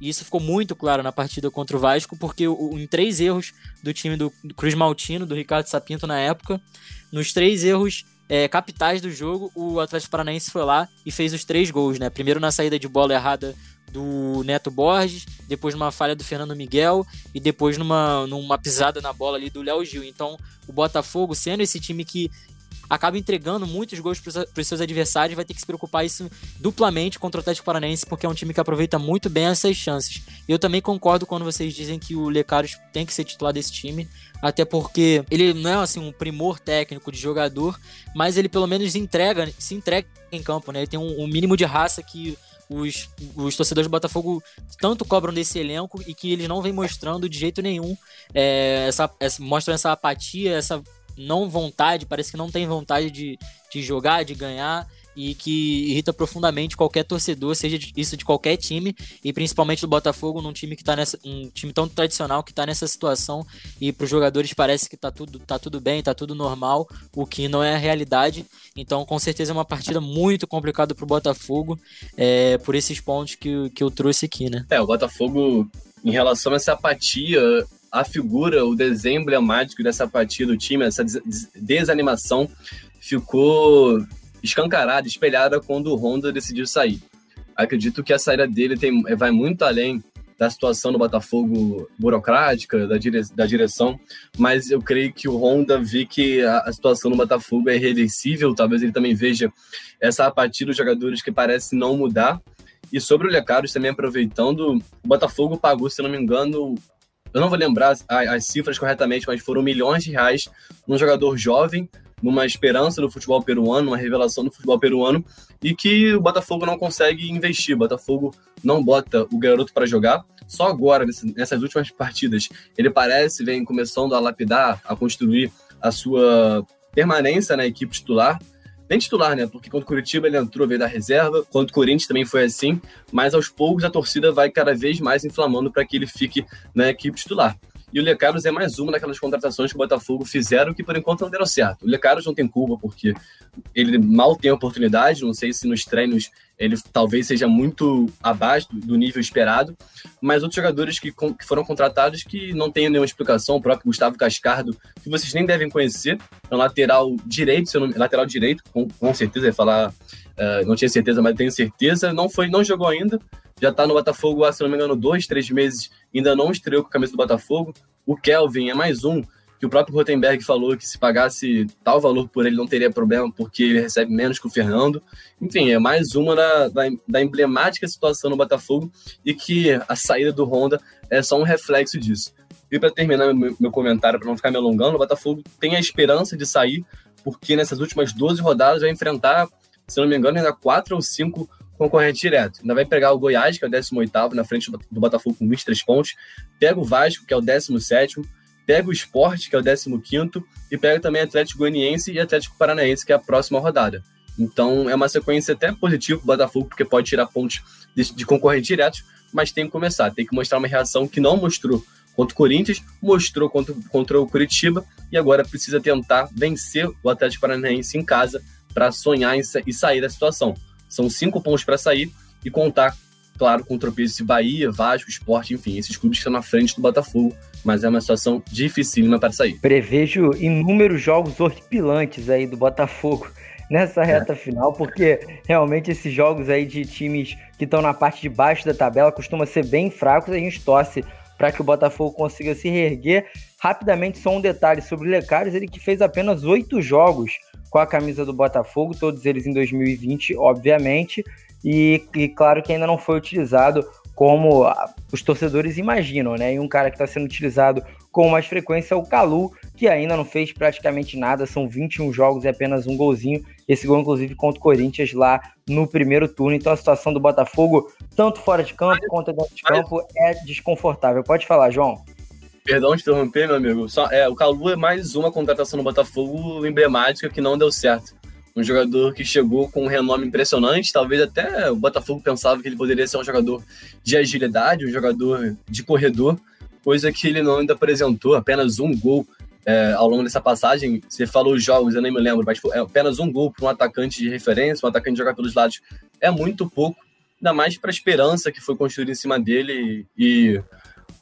E isso ficou muito claro na partida contra o Vasco, porque em três erros do time do Cruz Maltino, do Ricardo Sapinto na época, nos três erros é, capitais do jogo, o Atlético Paranaense foi lá e fez os três gols, né? Primeiro na saída de bola errada do Neto Borges, depois numa falha do Fernando Miguel e depois numa, numa pisada na bola ali do Léo Gil. Então, o Botafogo, sendo esse time que acaba entregando muitos gols para os seus adversários, vai ter que se preocupar isso duplamente contra o Atlético Paranaense, porque é um time que aproveita muito bem essas chances. Eu também concordo quando vocês dizem que o Lecaros tem que ser titular desse time, até porque ele não é assim um primor técnico de jogador, mas ele pelo menos entrega, se entrega em campo, né? Ele tem um, um mínimo de raça que os, os torcedores do Botafogo tanto cobram desse elenco e que eles não vêm mostrando de jeito nenhum. É, essa, essa, mostram essa apatia, essa não vontade, parece que não tem vontade de, de jogar, de ganhar e que irrita profundamente qualquer torcedor, seja isso de qualquer time, e principalmente do Botafogo, num time que tá nessa. um time tão tradicional que tá nessa situação, e para os jogadores parece que tá tudo, tá tudo bem, tá tudo normal, o que não é a realidade. Então, com certeza é uma partida muito complicada para o Botafogo, é, por esses pontos que, que eu trouxe aqui, né? É, o Botafogo, em relação a essa apatia, a figura, o desenho emblemático dessa apatia do time, essa desanimação, ficou escancarada, espelhada quando o Honda decidiu sair. Acredito que a saída dele tem, vai muito além da situação do Botafogo burocrática, da, dire, da direção, mas eu creio que o Honda vê que a, a, situação do Botafogo é irreversível, talvez ele também veja essa apatia dos jogadores que parece não mudar. E sobre o Lecaros, também aproveitando, o Botafogo pagou, se não me engano, eu não vou lembrar as, as cifras corretamente, mas foram milhões de reais num jogador jovem numa esperança do futebol peruano, uma revelação do futebol peruano, e que o Botafogo não consegue investir. O Botafogo não bota o garoto para jogar. Só agora, nessas últimas partidas, ele parece vem começando a lapidar, a construir a sua permanência na equipe titular. Nem titular, né? Porque contra o Curitiba ele entrou, veio da reserva. Contra o Corinthians também foi assim. Mas aos poucos a torcida vai cada vez mais inflamando para que ele fique na equipe titular. E o Lecaros é mais uma daquelas contratações que o Botafogo fizeram que por enquanto não deram certo. O Lecaros não tem culpa porque ele mal tem oportunidade, não sei se nos treinos ele talvez seja muito abaixo do nível esperado, mas outros jogadores que, que foram contratados que não têm nenhuma explicação, o próprio Gustavo Cascardo, que vocês nem devem conhecer, é um lateral direito, se não, lateral direito, com, com certeza, falar, uh, não tinha certeza, mas tenho certeza, não foi, não jogou ainda, já está no Botafogo há, se não me engano, dois, três meses, ainda não estreou com a camisa do Botafogo. O Kelvin é mais um que o próprio Rotenberg falou que se pagasse tal valor por ele não teria problema, porque ele recebe menos que o Fernando. Enfim, é mais uma da, da, da emblemática situação no Botafogo e que a saída do Honda é só um reflexo disso. E para terminar meu, meu comentário, para não ficar me alongando, o Botafogo tem a esperança de sair, porque nessas últimas 12 rodadas vai enfrentar, se não me engano, ainda quatro ou cinco concorrente direto. Ainda vai pegar o Goiás, que é o 18 na frente do Botafogo com 23 pontos. Pega o Vasco, que é o 17 pega o Sport, que é o 15 e pega também Atlético Goianiense e Atlético Paranaense, que é a próxima rodada. Então é uma sequência até positiva para o Botafogo, porque pode tirar pontos de, de concorrentes diretos, mas tem que começar, tem que mostrar uma reação que não mostrou contra o Corinthians, mostrou contra, contra o Curitiba e agora precisa tentar vencer o Atlético Paranaense em casa para sonhar e sair da situação. São cinco pontos para sair e contar, claro, com o tropeço de Bahia, Vasco, Esporte, enfim, esses clubes que estão na frente do Botafogo, mas é uma situação dificílima para sair. Prevejo inúmeros jogos horripilantes aí do Botafogo nessa reta é. final, porque realmente esses jogos aí de times que estão na parte de baixo da tabela costumam ser bem fracos, a gente torce para que o Botafogo consiga se reerguer. Rapidamente, só um detalhe sobre o Lecares, ele que fez apenas oito jogos com a camisa do Botafogo, todos eles em 2020, obviamente, e, e claro que ainda não foi utilizado como os torcedores imaginam, né? E um cara que está sendo utilizado com mais frequência é o Calu, que ainda não fez praticamente nada, são 21 jogos e apenas um golzinho. Esse gol, inclusive, contra o Corinthians lá no primeiro turno. Então a situação do Botafogo, tanto fora de campo quanto dentro de campo, é desconfortável. Pode falar, João. Perdão de interromper, meu amigo. Só, é, o Calu é mais uma contratação no Botafogo emblemática que não deu certo. Um jogador que chegou com um renome impressionante, talvez até o Botafogo pensava que ele poderia ser um jogador de agilidade, um jogador de corredor, coisa que ele não ainda apresentou, apenas um gol é, ao longo dessa passagem. Você falou os jogos, eu nem me lembro, mas é apenas um gol para um atacante de referência, um atacante de jogar pelos lados, é muito pouco, ainda mais para a esperança que foi construída em cima dele e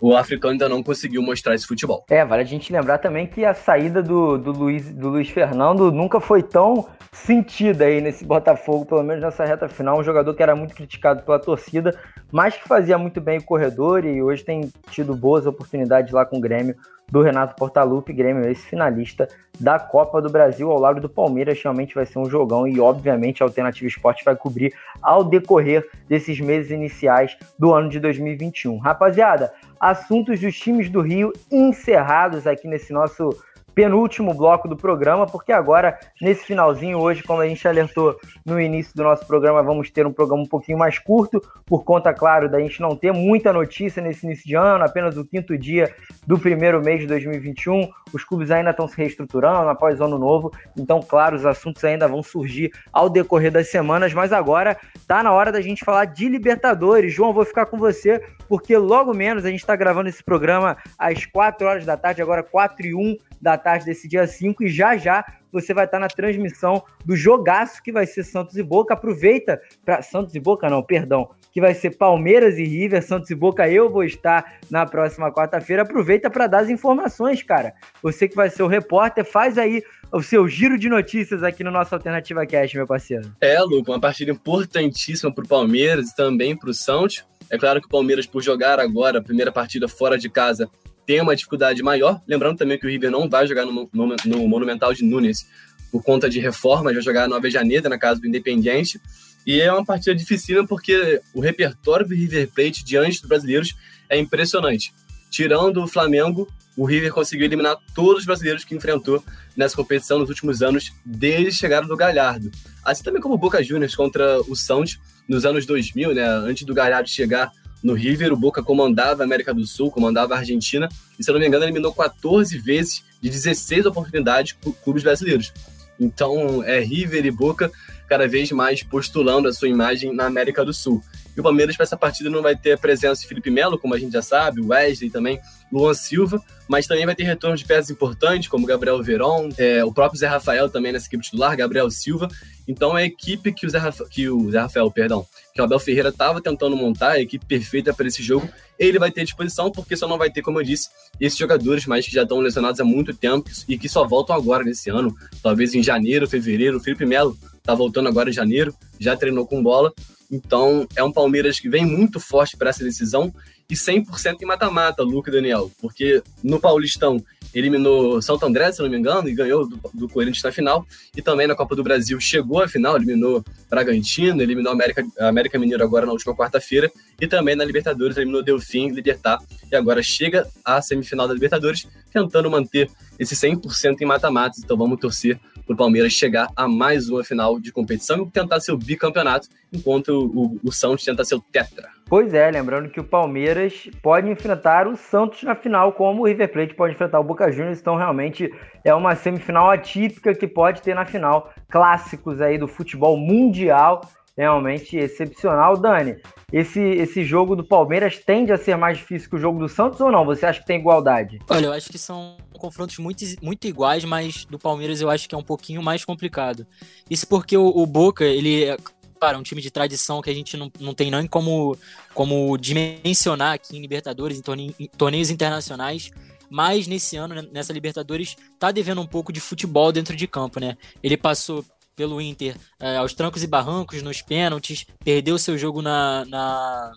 o africano ainda não conseguiu mostrar esse futebol. É, vale a gente lembrar também que a saída do, do, Luiz, do Luiz Fernando nunca foi tão sentida aí nesse Botafogo, pelo menos nessa reta final. Um jogador que era muito criticado pela torcida, mas que fazia muito bem o corredor e hoje tem tido boas oportunidades lá com o Grêmio do Renato Portaluppi, Grêmio esse finalista da Copa do Brasil ao lado do Palmeiras, realmente vai ser um jogão e obviamente a Alternativa Esporte vai cobrir ao decorrer desses meses iniciais do ano de 2021. Rapaziada, assuntos dos times do Rio encerrados aqui nesse nosso penúltimo bloco do programa, porque agora, nesse finalzinho, hoje, como a gente alertou no início do nosso programa, vamos ter um programa um pouquinho mais curto, por conta, claro, da gente não ter muita notícia nesse início de ano, apenas o quinto dia do primeiro mês de 2021. Os clubes ainda estão se reestruturando após o ano novo, então, claro, os assuntos ainda vão surgir ao decorrer das semanas, mas agora tá na hora da gente falar de Libertadores. João, vou ficar com você, porque logo menos a gente está gravando esse programa às 4 horas da tarde, agora 4 e 1 da tarde desse dia 5 e já já você vai estar na transmissão do jogaço que vai ser Santos e Boca. Aproveita para Santos e Boca não, perdão, que vai ser Palmeiras e River, Santos e Boca. Eu vou estar na próxima quarta-feira. Aproveita para dar as informações, cara. Você que vai ser o repórter, faz aí o seu giro de notícias aqui no nosso Alternativa Cast, meu parceiro. É, Luca, uma partida importantíssima para o Palmeiras e também para o Santos. É claro que o Palmeiras, por jogar agora a primeira partida fora de casa, tem uma dificuldade maior. Lembrando também que o River não vai jogar no, no, no Monumental de Nunes por conta de reforma, vai jogar Nova Janeiro, na casa do Independiente. E é uma partida dificílima porque o repertório do River Plate diante dos brasileiros é impressionante. Tirando o Flamengo, o River conseguiu eliminar todos os brasileiros que enfrentou nessa competição nos últimos anos, desde chegada do Galhardo. Assim também como o Boca Juniors contra o Santos nos anos 2000, né, antes do Galhardo chegar no River, o Boca comandava a América do Sul, comandava a Argentina, e se eu não me engano, eliminou 14 vezes de 16 oportunidades clubes brasileiros. Então, é River e Boca cada vez mais postulando a sua imagem na América do Sul. E o Palmeiras, para essa partida, não vai ter a presença de Felipe Melo, como a gente já sabe, Wesley também, Luan Silva, mas também vai ter retorno de peças importantes, como Gabriel Veron, é, o próprio Zé Rafael também nessa equipe titular, Gabriel Silva. Então, é a equipe que o Zé, Rafa, que o Zé Rafael, perdão, que o Abel Ferreira estava tentando montar, a equipe perfeita para esse jogo, ele vai ter disposição, porque só não vai ter, como eu disse, esses jogadores, mas que já estão lesionados há muito tempo e que só voltam agora nesse ano, talvez em janeiro, fevereiro. O Felipe Melo tá voltando agora em janeiro, já treinou com bola. Então, é um Palmeiras que vem muito forte para essa decisão e 100% em mata-mata, Luca e Daniel, porque no Paulistão eliminou Santo André, se não me engano, e ganhou do, do, Corinthians na final, e também na Copa do Brasil chegou à final, eliminou Bragantino, eliminou América, América Mineiro agora na última quarta-feira, e também na Libertadores eliminou Delfim, Libertar, e agora chega à semifinal da Libertadores, tentando manter esse 100% em mata-matas, então vamos torcer para o Palmeiras chegar a mais uma final de competição e tentar seu bicampeonato, enquanto o, o Santos tenta seu tetra. Pois é, lembrando que o Palmeiras pode enfrentar o Santos na final, como o River Plate pode enfrentar o Boca Juniors, então realmente é uma semifinal atípica que pode ter na final clássicos aí do futebol mundial, realmente excepcional. Dani, esse, esse jogo do Palmeiras tende a ser mais difícil que o jogo do Santos ou não? Você acha que tem igualdade? Olha, eu acho que são confrontos muito, muito iguais, mas do Palmeiras eu acho que é um pouquinho mais complicado. Isso porque o, o Boca, ele é claro, um time de tradição que a gente não, não tem nem como, como dimensionar aqui em Libertadores, em, torne, em torneios internacionais. Mas nesse ano, nessa Libertadores, tá devendo um pouco de futebol dentro de campo, né? Ele passou pelo Inter é, aos trancos e barrancos, nos pênaltis, perdeu seu jogo na, na,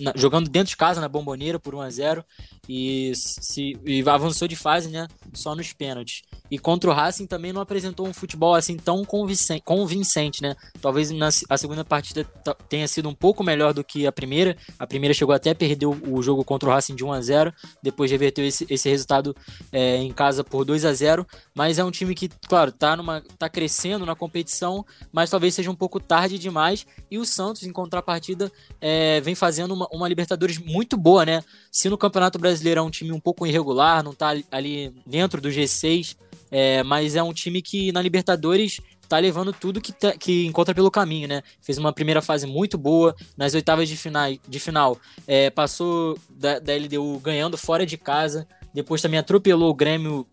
na, jogando dentro de casa na Bomboneira por 1 a 0 e, se, e avançou de fase, né? Só nos pênaltis. E contra o Racing também não apresentou um futebol assim tão convincente, convincente né? Talvez na a segunda partida tenha sido um pouco melhor do que a primeira. A primeira chegou até a perder o jogo contra o Racing de 1 a 0 depois reverteu esse, esse resultado é, em casa por 2 a 0 Mas é um time que, claro, tá, numa, tá crescendo na competição, mas talvez seja um pouco tarde demais. E o Santos, em contrapartida, é, vem fazendo uma, uma Libertadores muito boa, né? Se no Campeonato Brasileiro Brasileiro é um time um pouco irregular, não tá ali dentro do G6, é, mas é um time que na Libertadores tá levando tudo que, tá, que encontra pelo caminho, né? Fez uma primeira fase muito boa, nas oitavas de, final, de final é, passou da, da LDU ganhando fora de casa, depois também atropelou o Grêmio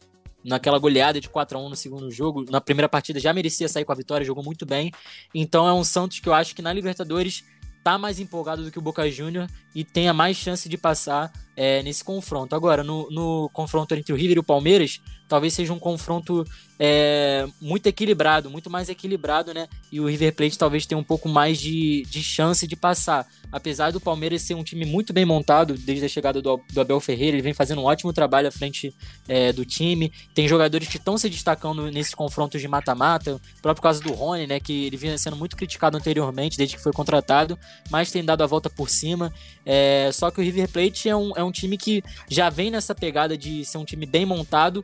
naquela goleada de 4 a 1 no segundo jogo. Na primeira partida já merecia sair com a vitória, jogou muito bem. Então é um Santos que eu acho que na Libertadores tá mais empolgado do que o Boca Júnior e tenha mais chance de passar é, nesse confronto. Agora, no, no, confronto entre o River e o Palmeiras, talvez seja um confronto é, muito equilibrado, muito mais equilibrado, né? E o River Plate talvez tenha um pouco mais de, de chance de passar. Apesar do Palmeiras ser um time muito bem montado desde a chegada do, do Abel Ferreira, ele vem fazendo um ótimo trabalho à frente é, do time. Tem jogadores que estão se destacando nesses confrontos de mata-mata, o próprio caso do Rony, né? Que ele vinha sendo muito criticado anteriormente, desde que foi contratado, mas tem dado a volta por cima. É, só que o River Plate é um, é um time que já vem nessa pegada de ser um time bem montado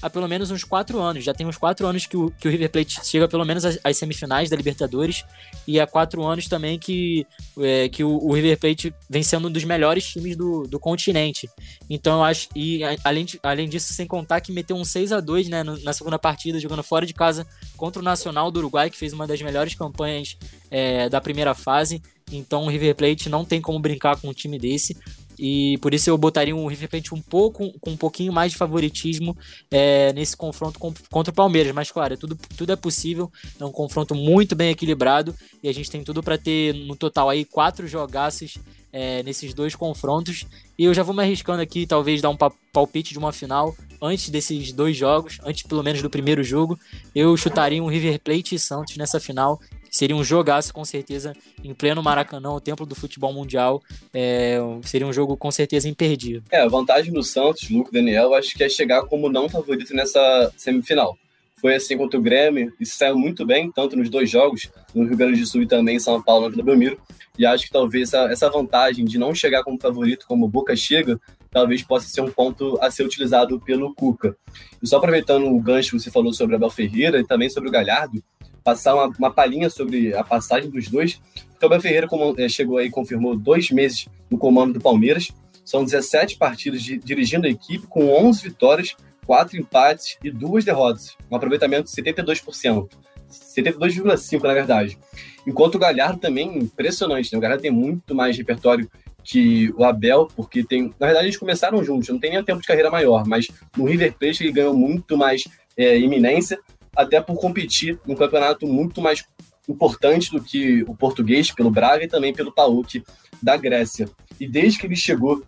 há pelo menos uns quatro anos. Já tem uns quatro anos que o, que o River Plate chega pelo menos às, às, semifinais da Libertadores e há quatro anos também que, é, que o, o, River Plate vem sendo um dos melhores times do, do continente. Então eu acho, e além, de, além disso, sem contar que meteu um 6 a 2 né, na segunda partida, jogando fora de casa contra o Nacional do Uruguai, que fez uma das melhores campanhas é, da primeira fase. Então o River Plate não tem como brincar com um time desse. E por isso eu botaria um River Plate um pouco, com um pouquinho mais de favoritismo é, nesse confronto com, contra o Palmeiras. Mas, claro, é tudo, tudo é possível. É um confronto muito bem equilibrado e a gente tem tudo para ter no total aí quatro jogaços é, nesses dois confrontos. E eu já vou me arriscando aqui, talvez dar um palpite de uma final antes desses dois jogos, antes pelo menos do primeiro jogo. Eu chutaria um River Plate e Santos nessa final seria um jogaço com certeza em pleno Maracanã, o templo do futebol mundial. É, seria um jogo com certeza imperdível. É, a vantagem do Santos, Luco Daniel, acho que é chegar como não favorito nessa semifinal. Foi assim contra o Grêmio, e saiu muito bem, tanto nos dois jogos, no Rio Grande do Sul e também em São Paulo, Vila Belmiro. E acho que talvez essa, essa vantagem de não chegar como favorito, como Boca chega, talvez possa ser um ponto a ser utilizado pelo Cuca. E só aproveitando o gancho que você falou sobre Abel Ferreira e também sobre o Galhardo, passar uma, uma palhinha sobre a passagem dos dois. O Abel Ferreira é, chegou aí confirmou dois meses no comando do Palmeiras. São 17 partidas de, dirigindo a equipe, com 11 vitórias, 4 empates e 2 derrotas. Um aproveitamento de 72%. 72,5% na verdade. Enquanto o Galhardo também, impressionante, né? O Galhardo tem muito mais repertório que o Abel, porque tem. Na verdade, eles começaram juntos, não tem nem tempo de carreira maior, mas no River Plate ele ganhou muito mais é, iminência até por competir num campeonato muito mais importante do que o português, pelo Braga e também pelo PAOK da Grécia. E desde que ele chegou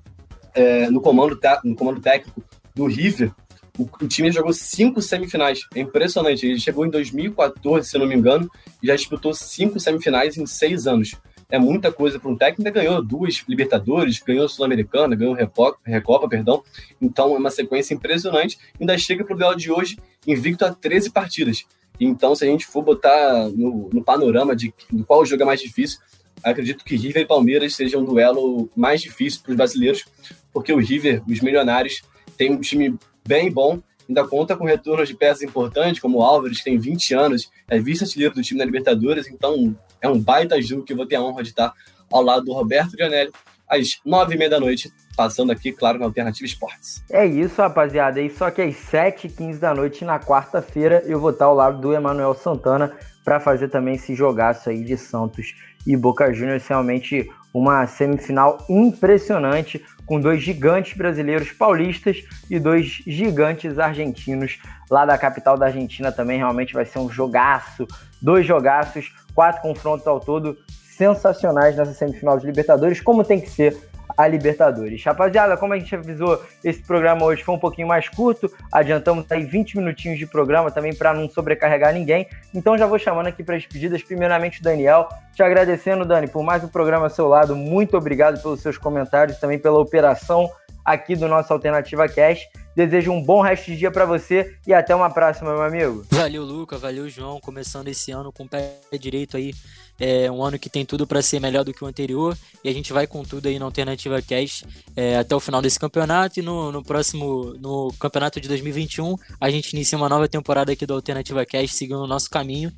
é, no, comando no comando técnico do River, o, o, time jogou cinco semifinais. É impressionante. Ele chegou em 2014, se não me engano, e já disputou cinco semifinais em seis anos é muita coisa para um técnico. Ganhou duas Libertadores, ganhou Sul-Americana, ganhou Recopa, perdão. Então é uma sequência impressionante. Ainda chega para o duelo de hoje invicto a 13 partidas. Então, se a gente for botar no, no panorama de, de qual jogo é mais difícil, acredito que River e Palmeiras sejam um duelo mais difícil para os brasileiros, porque o River, os milionários, tem um time bem bom, ainda conta com retornos de peças importantes, como o Álvares, que tem 20 anos, é vice-artilheiro do time da Libertadores, então é um baita jogo que eu vou ter a honra de estar ao lado do Roberto Gianelli às nove e meia da noite, passando aqui, claro, na Alternativa Esportes. É isso, rapaziada. E só que às sete e quinze da noite, na quarta-feira, eu vou estar ao lado do Emanuel Santana para fazer também esse jogaço aí de Santos e Boca Juniors. Realmente uma semifinal impressionante, com dois gigantes brasileiros paulistas e dois gigantes argentinos lá da capital da Argentina também. Realmente vai ser um jogaço, dois jogaços, quatro confrontos ao todo sensacionais nessa semifinal de Libertadores, como tem que ser a Libertadores. Rapaziada, como a gente avisou, esse programa hoje foi um pouquinho mais curto, adiantamos aí 20 minutinhos de programa também para não sobrecarregar ninguém. Então já vou chamando aqui para as despedidas, primeiramente o Daniel, te agradecendo, Dani, por mais um programa ao seu lado. Muito obrigado pelos seus comentários, também pela operação aqui do nosso Alternativa Cash. Desejo um bom resto de dia para você e até uma próxima, meu amigo. Valeu, Luca. Valeu, João. Começando esse ano com o pé direito aí. É um ano que tem tudo para ser melhor do que o anterior. E a gente vai com tudo aí na Alternativa Cash é, até o final desse campeonato. E no, no próximo, no campeonato de 2021, a gente inicia uma nova temporada aqui do Alternativa Cash, seguindo o nosso caminho.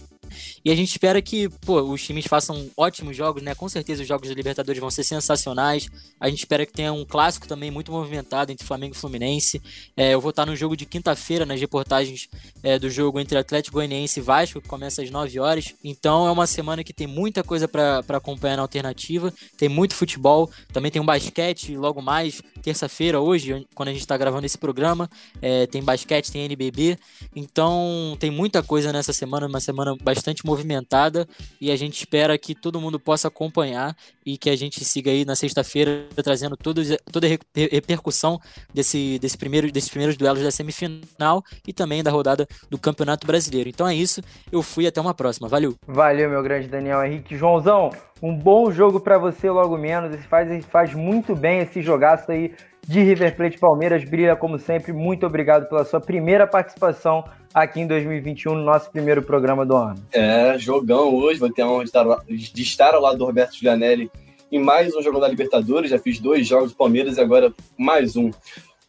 E a gente espera que, pô, os times façam ótimos jogos, né? Com certeza os jogos da Libertadores vão ser sensacionais. A gente espera que tenha um clássico também muito movimentado entre Flamengo e Fluminense. É, eu vou estar no jogo de quinta-feira, nas reportagens é, do jogo entre Atlético Goianiense e Vasco, que começa às 9 horas. Então é uma semana que tem muita coisa para acompanhar na alternativa. Tem muito futebol, também tem um basquete logo mais, terça-feira, hoje, quando a gente está gravando esse programa. É, tem basquete, tem NBB. Então tem muita coisa nessa semana, uma semana bastante bastante movimentada e a gente espera que todo mundo possa acompanhar e que a gente siga aí na sexta-feira trazendo todos, toda a repercussão desse, desse primeiro, desses primeiros duelos da semifinal e também da rodada do Campeonato Brasileiro. Então é isso, eu fui até uma próxima. Valeu! Valeu, meu grande Daniel Henrique. Joãozão, um bom jogo para você logo menos. Faz, faz muito bem esse jogaço aí de River Plate Palmeiras. Brilha como sempre. Muito obrigado pela sua primeira participação aqui em 2021 no nosso primeiro programa do ano. É, jogão hoje. Vou ter a honra de estar, de estar ao lado do Roberto Gianelli em mais um jogo da Libertadores. Já fiz dois jogos do Palmeiras e agora mais um.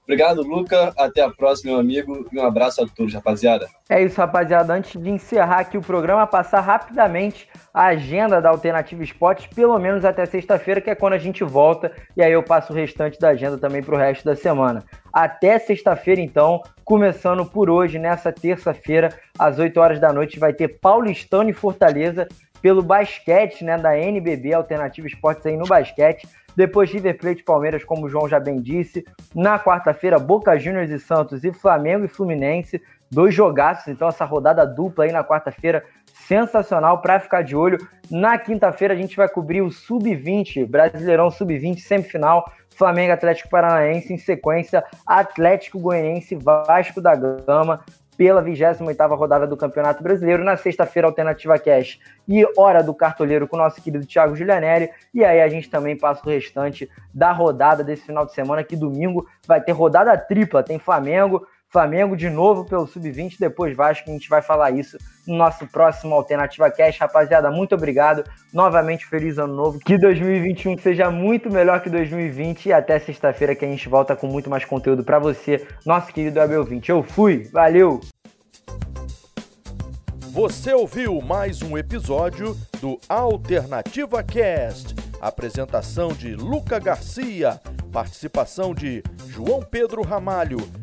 Obrigado, Luca. Até a próxima, meu amigo. E um abraço a todos, rapaziada. É isso, rapaziada. Antes de encerrar aqui o programa, passar rapidamente a agenda da Alternativa Esportes, pelo menos até sexta-feira, que é quando a gente volta. E aí eu passo o restante da agenda também para o resto da semana. Até sexta-feira, então, começando por hoje, nessa terça-feira, às 8 horas da noite, vai ter Paulistano e Fortaleza pelo basquete, né, da NBB, Alternativa Esportes aí no basquete. Depois River Plate Palmeiras, como o João já bem disse. Na quarta-feira, Boca Juniors e Santos e Flamengo e Fluminense. Dois jogaços, então essa rodada dupla aí na quarta-feira, sensacional para ficar de olho. Na quinta-feira a gente vai cobrir o Sub-20, Brasileirão Sub-20, semifinal. Flamengo Atlético Paranaense, em sequência, Atlético Goianiense, Vasco da Gama, pela 28ª rodada do Campeonato Brasileiro. Na sexta-feira, Alternativa Cash e Hora do Cartoleiro com o nosso querido Thiago Giulianelli. E aí a gente também passa o restante da rodada desse final de semana, que domingo vai ter rodada tripla. Tem Flamengo, Flamengo de novo pelo Sub-20, depois Vasco, a gente vai falar isso no nosso próximo Alternativa Cash. Rapaziada, muito obrigado. Novamente, feliz ano novo. Que 2021 seja muito melhor que 2020 e até sexta-feira que a gente volta com muito mais conteúdo para você, nosso querido Abel 20. Eu fui, valeu! Você ouviu mais um episódio do Alternativa Cast. Apresentação de Luca Garcia, participação de João Pedro Ramalho